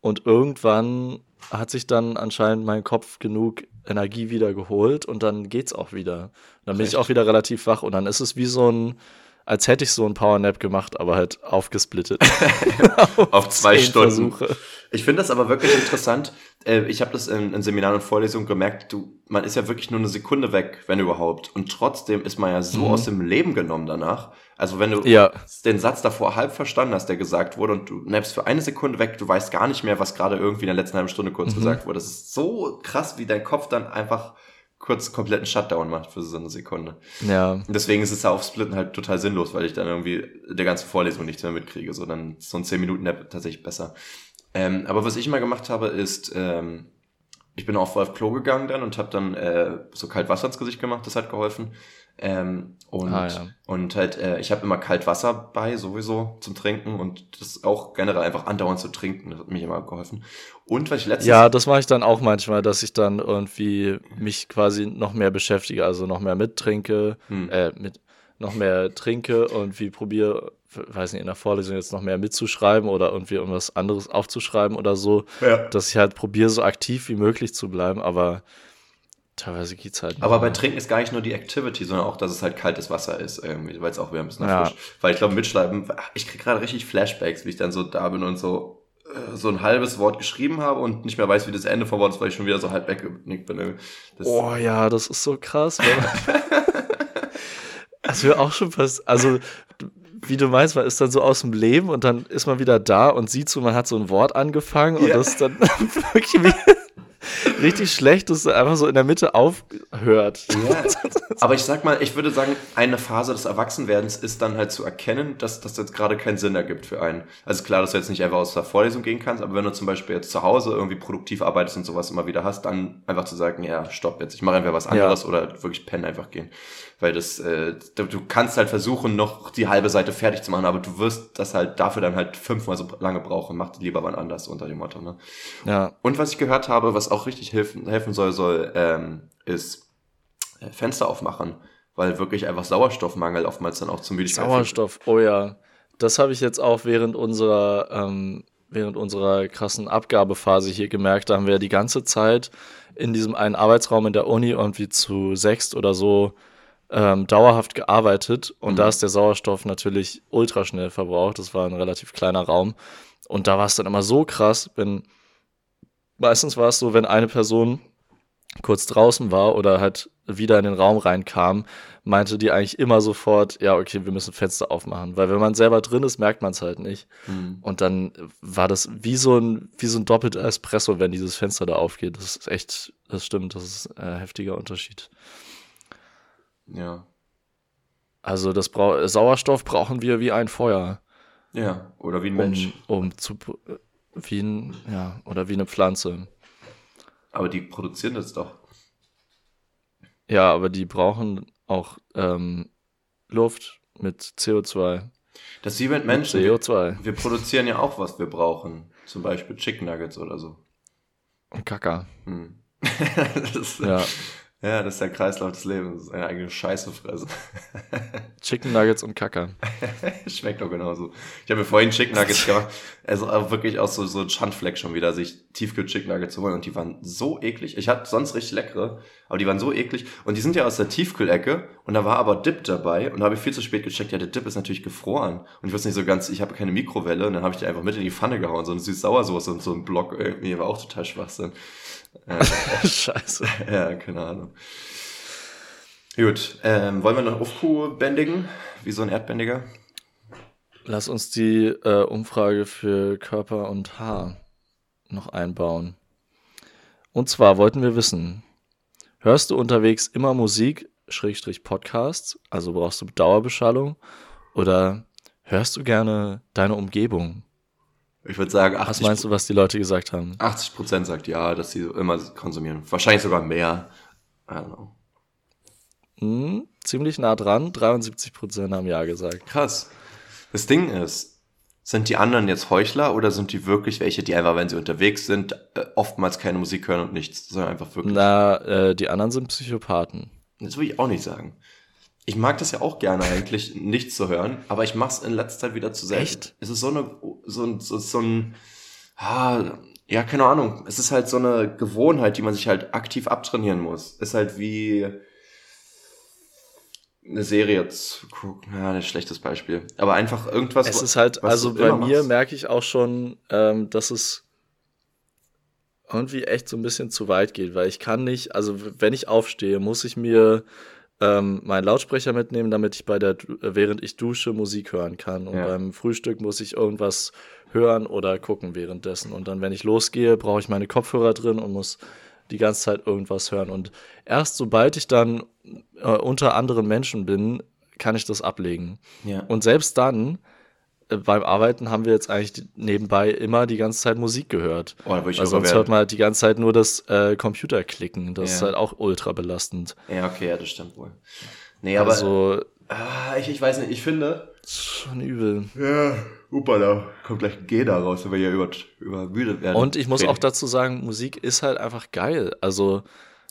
Speaker 3: Und irgendwann hat sich dann anscheinend mein Kopf genug Energie wieder geholt und dann geht's auch wieder. Dann bin ich auch wieder relativ wach und dann ist es wie so ein, als hätte ich so ein Powernap gemacht, aber halt aufgesplittet.
Speaker 2: auf, auf zwei Stunden. Versuche. Ich finde das aber wirklich interessant. Äh, ich habe das in, in Seminaren und Vorlesungen gemerkt, du, man ist ja wirklich nur eine Sekunde weg, wenn überhaupt. Und trotzdem ist man ja so mhm. aus dem Leben genommen danach. Also wenn du ja. den Satz davor halb verstanden hast, der gesagt wurde, und du nappst für eine Sekunde weg, du weißt gar nicht mehr, was gerade irgendwie in der letzten halben Stunde kurz mhm. gesagt wurde. Das ist so krass, wie dein Kopf dann einfach kurz kompletten Shutdown macht für so eine Sekunde. Ja. Deswegen ist es ja auf Splitten halt total sinnlos, weil ich dann irgendwie der ganzen Vorlesung nichts mehr mitkriege. So dann so ein 10 Minuten Nap tatsächlich besser. Ähm, aber was ich immer gemacht habe, ist, ähm, ich bin auch auf Klo gegangen dann und habe dann äh, so kalt Wasser ins Gesicht gemacht, das hat geholfen. Ähm, und, ah, ja. und halt, äh, ich habe immer kalt Wasser bei, sowieso zum Trinken und das auch generell einfach andauernd zu trinken, das hat mich immer geholfen. Und was ich letztens.
Speaker 3: Ja, das mache ich dann auch manchmal, dass ich dann irgendwie mich quasi noch mehr beschäftige, also noch mehr mittrinke, hm. äh, mit noch mehr trinke und wie probiere, weiß nicht, in der Vorlesung jetzt noch mehr mitzuschreiben oder irgendwie irgendwas anderes aufzuschreiben oder so, ja. dass ich halt probiere, so aktiv wie möglich zu bleiben, aber Teilweise geht's halt.
Speaker 2: Aber bei Trinken ist gar nicht nur die Activity, sondern auch, dass es halt kaltes Wasser ist, irgendwie, weil es auch wieder ein bisschen ja. frisch. Weil ich glaube, mitschreiben, ich krieg gerade richtig Flashbacks, wie ich dann so da bin und so äh, so ein halbes Wort geschrieben habe und nicht mehr weiß, wie das Ende vom Wort ist, weil ich schon wieder so halb weggenickt bin.
Speaker 3: Das oh ja, das ist so krass. das wäre auch schon was, also wie du meinst, man ist dann so aus dem Leben und dann ist man wieder da und sieht so, man hat so ein Wort angefangen und ja. das dann wirklich wie richtig schlecht, dass es einfach so in der Mitte aufhört. Ja.
Speaker 2: Aber ich sag mal, ich würde sagen, eine Phase des Erwachsenwerdens ist dann halt zu erkennen, dass das jetzt gerade keinen Sinn ergibt für einen. Also klar, dass du jetzt nicht einfach aus der Vorlesung gehen kannst, aber wenn du zum Beispiel jetzt zu Hause irgendwie produktiv arbeitest und sowas immer wieder hast, dann einfach zu sagen, ja, stopp jetzt, ich mache einfach was anderes ja. oder wirklich pennen einfach gehen weil das, äh, du kannst halt versuchen, noch die halbe Seite fertig zu machen, aber du wirst das halt dafür dann halt fünfmal so lange brauchen. Mach lieber wann anders unter dem Motto. Ne? Ja. Und was ich gehört habe, was auch richtig helfen, helfen soll, soll ähm, ist äh, Fenster aufmachen, weil wirklich einfach Sauerstoffmangel oftmals dann auch zum Müdigkeit
Speaker 3: Sauerstoff, oh ja. Das habe ich jetzt auch während unserer ähm, während unserer krassen Abgabephase hier gemerkt. Da haben wir die ganze Zeit in diesem einen Arbeitsraum in der Uni irgendwie zu sechst oder so ähm, dauerhaft gearbeitet und mhm. da ist der Sauerstoff natürlich ultra schnell verbraucht. Das war ein relativ kleiner Raum. Und da war es dann immer so krass, wenn meistens war es so, wenn eine Person kurz draußen war oder halt wieder in den Raum reinkam, meinte die eigentlich immer sofort, ja, okay, wir müssen Fenster aufmachen. Weil wenn man selber drin ist, merkt man es halt nicht. Mhm. Und dann war das wie so ein, wie so ein doppelter Espresso, wenn dieses Fenster da aufgeht. Das ist echt, das stimmt, das ist ein heftiger Unterschied.
Speaker 2: Ja.
Speaker 3: Also das Bra Sauerstoff brauchen wir wie ein Feuer.
Speaker 2: Ja, oder wie ein Mensch.
Speaker 3: Um, um zu wie ein, ja, oder wie eine Pflanze.
Speaker 2: Aber die produzieren das doch.
Speaker 3: Ja, aber die brauchen auch ähm, Luft mit CO2.
Speaker 2: Das ist wie mit Menschen.
Speaker 3: CO2.
Speaker 2: Wir, wir produzieren ja auch, was wir brauchen. Zum Beispiel Chicken Nuggets oder so.
Speaker 3: Und Kaka. Hm.
Speaker 2: ja. Ja, das ist der Kreislauf des Lebens. Das ist eine eigene Scheiße fressen.
Speaker 3: Chicken Nuggets und Kacker.
Speaker 2: Schmeckt doch genauso. Ich habe mir vorhin Chicken Nuggets gemacht. Also wirklich auch so, so ein Schandfleck schon wieder, sich Tiefkühl Chicken Nuggets zu holen. Und die waren so eklig. Ich hatte sonst richtig leckere, aber die waren so eklig. Und die sind ja aus der Tiefkühlecke. Und da war aber Dip dabei. Und da habe ich viel zu spät gecheckt. Ja, der Dip ist natürlich gefroren. Und ich wusste nicht so ganz, ich habe keine Mikrowelle. Und dann habe ich die einfach mit in die Pfanne gehauen. So eine Süß-Sauersoße und so ein Block irgendwie. War auch total Schwachsinn. Äh, Scheiße. Ja, keine Ahnung. Gut, ähm, wollen wir noch Aufkuh bändigen, wie so ein Erdbändiger?
Speaker 3: Lass uns die äh, Umfrage für Körper und Haar noch einbauen. Und zwar wollten wir wissen, hörst du unterwegs immer Musik, Schrägstrich Podcasts, also brauchst du Dauerbeschallung, oder hörst du gerne deine Umgebung?
Speaker 2: Ich würde sagen,
Speaker 3: 80, was meinst du, was die Leute gesagt haben?
Speaker 2: 80 Prozent sagt ja, dass sie immer konsumieren. Wahrscheinlich sogar mehr. I don't know.
Speaker 3: Hm, ziemlich nah dran. 73% haben Ja gesagt.
Speaker 2: Krass. Das Ding ist, sind die anderen jetzt Heuchler oder sind die wirklich welche, die einfach, wenn sie unterwegs sind, äh, oftmals keine Musik hören und nichts, sondern einfach wirklich.
Speaker 3: Na, äh, die anderen sind Psychopathen.
Speaker 2: Das würde ich auch nicht sagen. Ich mag das ja auch gerne eigentlich, nichts zu hören, aber ich mach's in letzter Zeit wieder zu selten. Echt? Es ist so eine, so, ein, so, so ein, ah, ja, keine Ahnung. Es ist halt so eine Gewohnheit, die man sich halt aktiv abtrainieren muss. Ist halt wie, eine Serie zu gucken. Ja, ein schlechtes Beispiel. Aber einfach irgendwas.
Speaker 3: Es ist halt, also bei mir machst. merke ich auch schon, ähm, dass es irgendwie echt so ein bisschen zu weit geht, weil ich kann nicht, also wenn ich aufstehe, muss ich mir ähm, meinen Lautsprecher mitnehmen, damit ich bei der, während ich dusche, Musik hören kann. Und ja. beim Frühstück muss ich irgendwas hören oder gucken währenddessen. Und dann, wenn ich losgehe, brauche ich meine Kopfhörer drin und muss die ganze Zeit irgendwas hören. Und erst sobald ich dann äh, unter anderen Menschen bin, kann ich das ablegen. Ja. Und selbst dann, beim Arbeiten haben wir jetzt eigentlich nebenbei immer die ganze Zeit Musik gehört. Oh, Weil sonst hört man halt die ganze Zeit nur das äh, Computer klicken. Das ja. ist halt auch ultra belastend.
Speaker 2: Ja, okay, ja, das stimmt wohl. Nee, aber also, ah, ich, ich weiß nicht, ich finde.
Speaker 3: Schon übel.
Speaker 2: Ja, upala, kommt gleich ein G da raus, wenn wir hier über, übermüdet werden.
Speaker 3: Und ich muss Training. auch dazu sagen, Musik ist halt einfach geil. Also,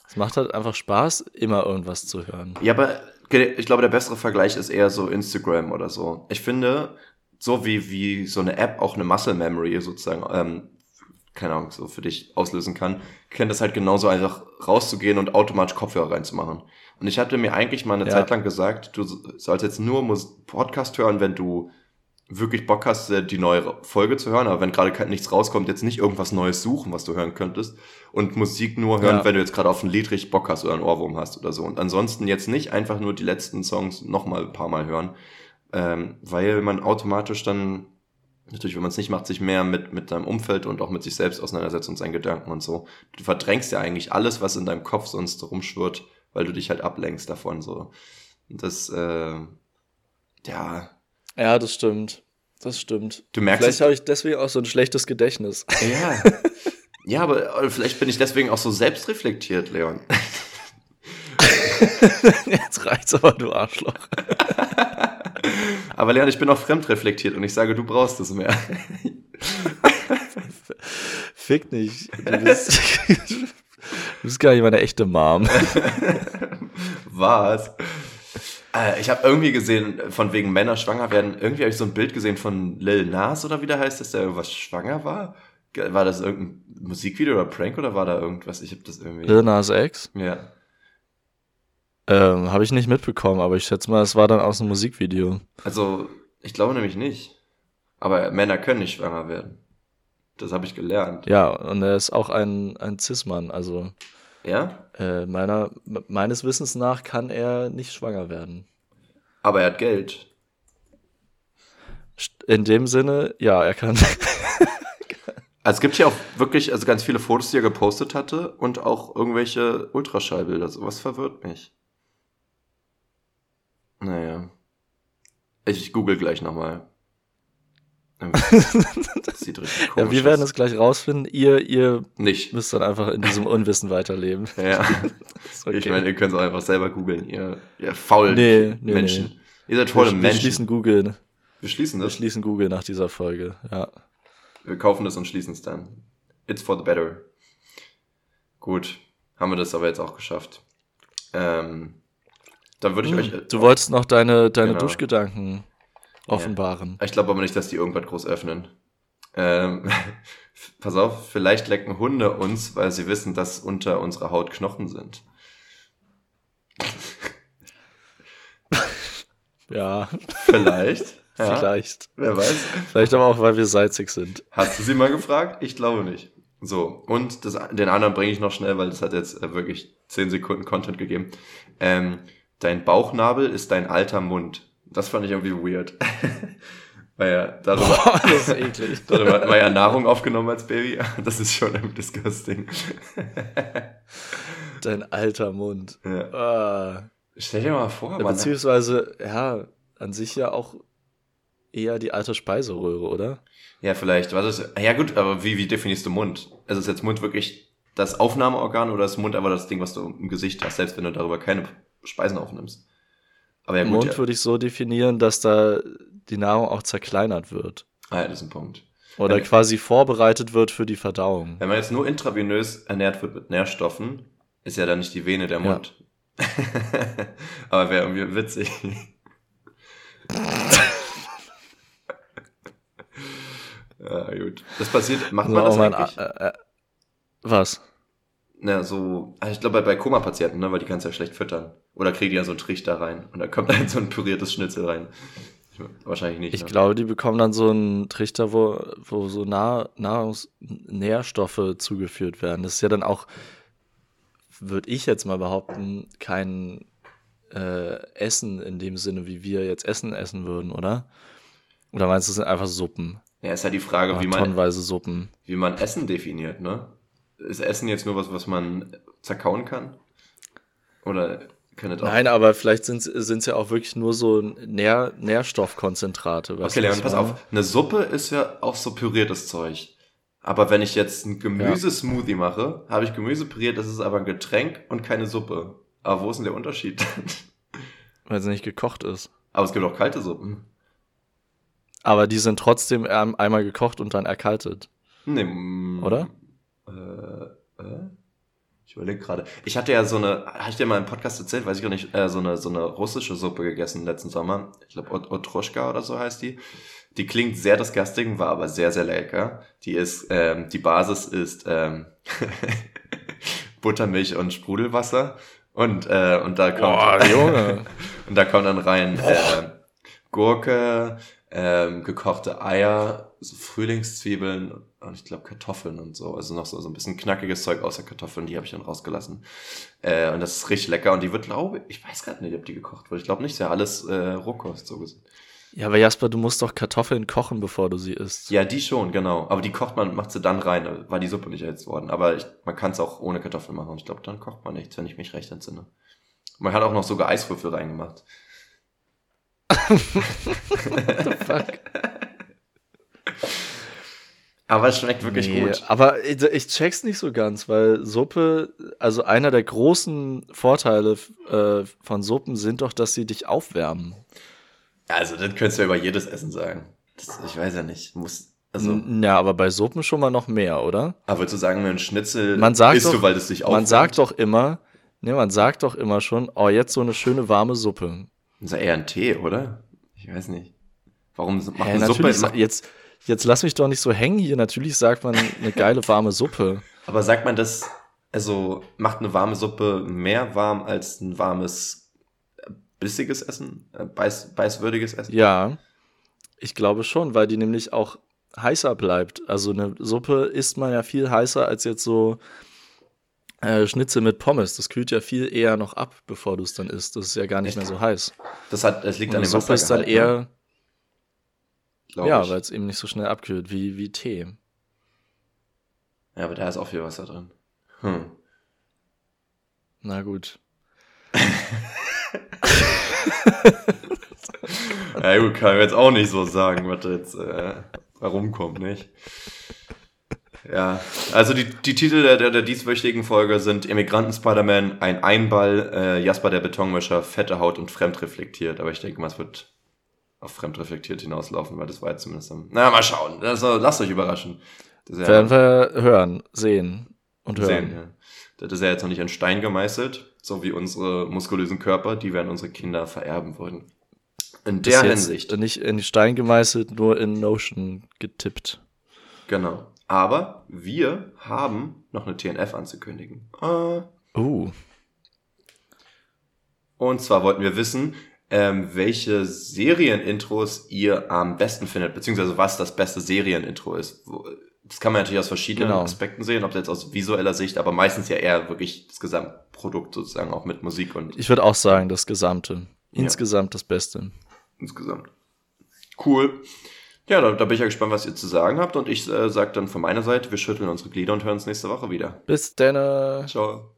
Speaker 3: es macht halt einfach Spaß, immer irgendwas zu hören.
Speaker 2: Ja, aber ich glaube, der bessere Vergleich ist eher so Instagram oder so. Ich finde, so wie, wie so eine App auch eine Muscle Memory sozusagen, ähm, keine Ahnung, so für dich auslösen kann, kennt das halt genauso einfach rauszugehen und automatisch Kopfhörer reinzumachen. Und ich hatte mir eigentlich mal eine ja. Zeit lang gesagt, du sollst jetzt nur Podcast hören, wenn du wirklich Bock hast, äh, die neue Folge zu hören, aber wenn gerade nichts rauskommt, jetzt nicht irgendwas Neues suchen, was du hören könntest und Musik nur hören, ja. wenn du jetzt gerade auf ein Lied richtig Bock hast oder einen Ohrwurm hast oder so. Und ansonsten jetzt nicht einfach nur die letzten Songs nochmal ein paar Mal hören, ähm, weil man automatisch dann, natürlich, wenn man es nicht macht, sich mehr mit, mit deinem Umfeld und auch mit sich selbst auseinandersetzt und seinen Gedanken und so. Du verdrängst ja eigentlich alles, was in deinem Kopf sonst rumschwirrt, weil du dich halt ablenkst davon, so. Und das, äh, ja,
Speaker 3: ja, das stimmt. Das stimmt. Du merkst vielleicht habe ich deswegen auch so ein schlechtes Gedächtnis.
Speaker 2: Ja. Ja, aber vielleicht bin ich deswegen auch so selbstreflektiert, Leon.
Speaker 3: Jetzt reicht's aber, du Arschloch.
Speaker 2: aber Leon, ich bin auch fremdreflektiert und ich sage, du brauchst es mehr.
Speaker 3: Fick nicht. Du bist, du bist gar nicht meine echte Mom.
Speaker 2: Was? Äh, ich habe irgendwie gesehen, von wegen Männer schwanger werden, irgendwie habe ich so ein Bild gesehen von Lil Nas oder wie der heißt, dass der irgendwas schwanger war. War das irgendein Musikvideo oder Prank oder war da irgendwas? Ich habe das irgendwie.
Speaker 3: Lil Nas X?
Speaker 2: Ja.
Speaker 3: Ähm, habe ich nicht mitbekommen, aber ich schätze mal, es war dann aus einem Musikvideo.
Speaker 2: Also, ich glaube nämlich nicht. Aber Männer können nicht schwanger werden. Das habe ich gelernt.
Speaker 3: Ja, und er ist auch ein, ein Cis-Mann, also.
Speaker 2: Ja?
Speaker 3: Äh, meiner, meines Wissens nach kann er nicht schwanger werden.
Speaker 2: Aber er hat Geld.
Speaker 3: In dem Sinne, ja, er kann.
Speaker 2: also es gibt hier auch wirklich also ganz viele Fotos, die er gepostet hatte und auch irgendwelche Ultraschallbilder. Sowas verwirrt mich. Naja. Ich google gleich nochmal.
Speaker 3: Das sieht richtig komisch Ja, wir werden es gleich rausfinden. Ihr, ihr
Speaker 2: nicht.
Speaker 3: müsst dann einfach in diesem Unwissen weiterleben.
Speaker 2: Ja. okay. Ich meine, ihr könnt es auch einfach selber googeln, ihr, ihr faulen nee, nee, Menschen. Nee. Ihr seid volle
Speaker 3: wir,
Speaker 2: Menschen.
Speaker 3: Wir schließen Google.
Speaker 2: Wir schließen das?
Speaker 3: Wir schließen Google nach dieser Folge, ja.
Speaker 2: Wir kaufen das und schließen es dann. It's for the better. Gut. Haben wir das aber jetzt auch geschafft. Ähm, Da würde ich
Speaker 3: Hm,
Speaker 2: euch.
Speaker 3: Du wolltest noch deine, deine
Speaker 2: Genau.
Speaker 3: Duschgedanken offenbaren.
Speaker 2: Ich glaube aber nicht, dass die irgendwas groß öffnen. Ähm, pass auf, vielleicht lecken Hunde uns, weil sie wissen, dass unter unserer Haut Knochen sind.
Speaker 3: Ja,
Speaker 2: Vielleicht. ja,
Speaker 3: vielleicht.
Speaker 2: Wer weiß.
Speaker 3: Vielleicht aber auch, weil wir salzig sind.
Speaker 2: Hast du sie mal gefragt? Ich glaube nicht. So, und das, den anderen bringe ich noch schnell, weil das hat jetzt äh, wirklich 10 Sekunden Content gegeben. Ähm, dein Bauchnabel ist dein alter Mund. Das fand ich irgendwie weird. weil ja darüber,
Speaker 3: Boah, das ist eklig.
Speaker 2: darüber hat man ja Nahrung aufgenommen als Baby. Das ist schon irgendwie disgusting.
Speaker 3: Dein alter Mund.
Speaker 2: ja.
Speaker 3: Ah.
Speaker 2: Stell dir mal vor,
Speaker 3: Ja,
Speaker 2: man,
Speaker 3: beziehungsweise, ja, an sich ja auch eher die alte Speiseröhre, oder?
Speaker 2: Ja, vielleicht. Was ist, ja gut, aber wie, wie definierst du Mund? Also ist jetzt Mund wirklich das Aufnahmeorgan oder ist Mund einfach das Ding, was du im Gesicht hast, selbst wenn du darüber keine Speisen aufnimmst? Aber ja gut,
Speaker 3: Mund
Speaker 2: ja.
Speaker 3: würde ich so definieren, dass da die Nahrung auch zerkleinert wird.
Speaker 2: Ah, ja, das ist ein Punkt.
Speaker 3: Oder
Speaker 2: Ja.
Speaker 3: quasi vorbereitet wird für die Verdauung.
Speaker 2: Wenn man jetzt nur intravenös ernährt wird mit Nährstoffen, ist ja dann nicht die Vene der
Speaker 3: Ja.
Speaker 2: Mund. aber wäre irgendwie witzig. ja, gut. Das passiert, macht
Speaker 3: So
Speaker 2: man das
Speaker 3: auch mal
Speaker 2: eigentlich?
Speaker 3: ein, äh, äh, was?
Speaker 2: Na, so, ah, ich glaube bei, Koma-Patienten, ne, weil die kannst du ja schlecht füttern. Oder kriegen die ja so einen Trichter rein und da kommt dann so ein püriertes Schnitzel rein. Ich, wahrscheinlich nicht.
Speaker 3: Ich
Speaker 2: ne?
Speaker 3: glaube, die bekommen dann so einen Trichter, wo, wo so Nahr Nahrungsnährstoffe zugeführt werden. Das ist ja dann auch, würde ich jetzt mal behaupten, kein äh, Essen in dem Sinne, wie wir jetzt Essen essen würden, oder? Oder meinst du, es sind einfach Suppen?
Speaker 2: Ja, ist ja die Frage,
Speaker 3: Oder
Speaker 2: wie man,
Speaker 3: tonnenweise Suppen.
Speaker 2: wie man Essen definiert, ne? Ist Essen jetzt nur was, was man zerkauen kann? Oder kann das auch?
Speaker 3: Nein, aber vielleicht sind es ja auch wirklich nur so Nähr Nährstoffkonzentrate.
Speaker 2: Okay, Leon, pass auf. Eine Suppe ist ja auch so püriertes Zeug. Aber wenn ich jetzt ein Gemüsesmoothie mache, habe ich Gemüse püriert, das ist aber ein Getränk und keine Suppe. Aber wo ist denn der Unterschied?
Speaker 3: Weil es nicht gekocht ist.
Speaker 2: aber es gibt auch kalte Suppen.
Speaker 3: Aber die sind trotzdem ähm, einmal gekocht und dann erkaltet.
Speaker 2: Nee,
Speaker 3: Oder?
Speaker 2: Äh, äh? Ich überlege gerade. Ich hatte ja so eine, habe ich dir mal im Podcast erzählt, weiß ich gar nicht, äh, so eine so eine russische Suppe gegessen letzten Sommer. Ich glaube Otroschka oder so heißt die. Die klingt sehr disgusting, war aber sehr sehr lecker. Die ist, ähm, die Basis ist ähm, Buttermilch und Sprudelwasser und äh, und da kommt
Speaker 3: Boah, Junge.
Speaker 2: und da kommt dann rein äh, Gurke, ähm, gekochte Eier, so Frühlingszwiebeln und ich glaube Kartoffeln und so. Also noch so, so ein bisschen knackiges Zeug außer Kartoffeln, die habe ich dann rausgelassen. Äh, und das ist richtig lecker. Und die wird, glaube ich, ich weiß gerade nicht, ob die gekocht wird. Ich glaube nicht, ist ja alles äh, Rohkost so gesehen.
Speaker 3: Ja, aber Jasper, du musst doch Kartoffeln kochen, bevor du sie isst.
Speaker 2: Ja, die schon, genau. Aber die kocht man, macht sie dann rein, war die Suppe nicht erhitzt worden. Aber ich, man kann es auch ohne Kartoffeln machen. Ich glaube, dann kocht man nichts, wenn ich mich recht entsinne. Man hat auch noch sogar Eiswürfel reingemacht.
Speaker 3: Fuck.
Speaker 2: Aber es schmeckt wirklich
Speaker 3: Nee,
Speaker 2: gut.
Speaker 3: Aber ich, ich check's nicht so ganz, weil Suppe, also einer der großen Vorteile äh, von Suppen sind doch, dass sie dich aufwärmen.
Speaker 2: Also, das könntest du ja über jedes Essen sagen. Das, ich weiß ja nicht. Muss, also,
Speaker 3: Ja, aber bei Suppen schon mal noch mehr, oder?
Speaker 2: aber würdest du sagen, ein Schnitzel
Speaker 3: Man sagt
Speaker 2: isst
Speaker 3: doch-
Speaker 2: du, weil es dich
Speaker 3: Man
Speaker 2: aufwärmt?
Speaker 3: sagt doch immer, ne, man sagt doch immer schon, oh, jetzt so eine schöne warme Suppe.
Speaker 2: Das ist ja eher ein Tee, oder? Ich weiß nicht. Warum macht
Speaker 3: Hä,
Speaker 2: eine Suppe
Speaker 3: jetzt, jetzt lass mich doch nicht so hängen hier. Natürlich sagt man eine geile warme Suppe.
Speaker 2: Aber sagt man das, also macht eine warme Suppe mehr warm als ein warmes, bissiges Essen? Äh, Beiß, beißwürdiges Essen?
Speaker 3: Ja, ich glaube schon, weil die nämlich auch heißer bleibt. Also eine Suppe isst man ja viel heißer als jetzt so äh, Schnitzel mit Pommes. Das kühlt ja viel eher noch ab, bevor du es dann isst. Das ist ja gar nicht
Speaker 2: Echt?
Speaker 3: mehr so heiß.
Speaker 2: Das, hat, das liegt
Speaker 3: Und
Speaker 2: an dem
Speaker 3: Suppe ist dann
Speaker 2: Wassergehalt,
Speaker 3: eher,
Speaker 2: ne? Glaub
Speaker 3: ja, weil es eben nicht so schnell abkühlt wie, wie Tee.
Speaker 2: ja, aber da ist auch viel Wasser drin. Hm.
Speaker 3: Na gut.
Speaker 2: Ja gut, kann ich jetzt auch nicht so sagen, was da jetzt äh, herumkommt, nicht? Ja, also die, die Titel der, der, der dieswöchigen Folge sind Immigranten Spider-Man, ein Einball, äh, Jasper der Betonmischer, fette Haut und fremdreflektiert. Aber ich denke mal, es wird auf fremdreflektiert hinauslaufen, weil das war jetzt zumindest am... Na, mal schauen. Also, lasst euch überraschen. Das ja,
Speaker 3: Werden wir hören, sehen. und hören.
Speaker 2: Sehen, ja. Das ist ja jetzt noch nicht in Stein gemeißelt, so wie unsere muskulösen Körper, die werden unsere Kinder vererben wollen. In der Hinsicht.
Speaker 3: Nicht in Stein gemeißelt, nur in Notion getippt.
Speaker 2: Genau. Aber wir haben noch eine TNF anzukündigen.
Speaker 3: Uh. uh.
Speaker 2: Und zwar wollten wir wissen, ähm, welche Serienintros ihr am besten findet, beziehungsweise was das beste Serienintro ist. Das kann man natürlich aus verschiedenen genau. Aspekten sehen, ob jetzt aus visueller Sicht, aber meistens ja eher wirklich das Gesamtprodukt sozusagen auch mit Musik und.
Speaker 3: Ich würde auch sagen, das Gesamte. Insgesamt ja. das Beste.
Speaker 2: Insgesamt. Cool. Ja, da, da, bin ich ja gespannt, was ihr zu sagen habt. Und ich äh, sage dann von meiner Seite, wir schütteln unsere Glieder und hören uns nächste Woche wieder.
Speaker 3: Bis dann.
Speaker 2: Ciao.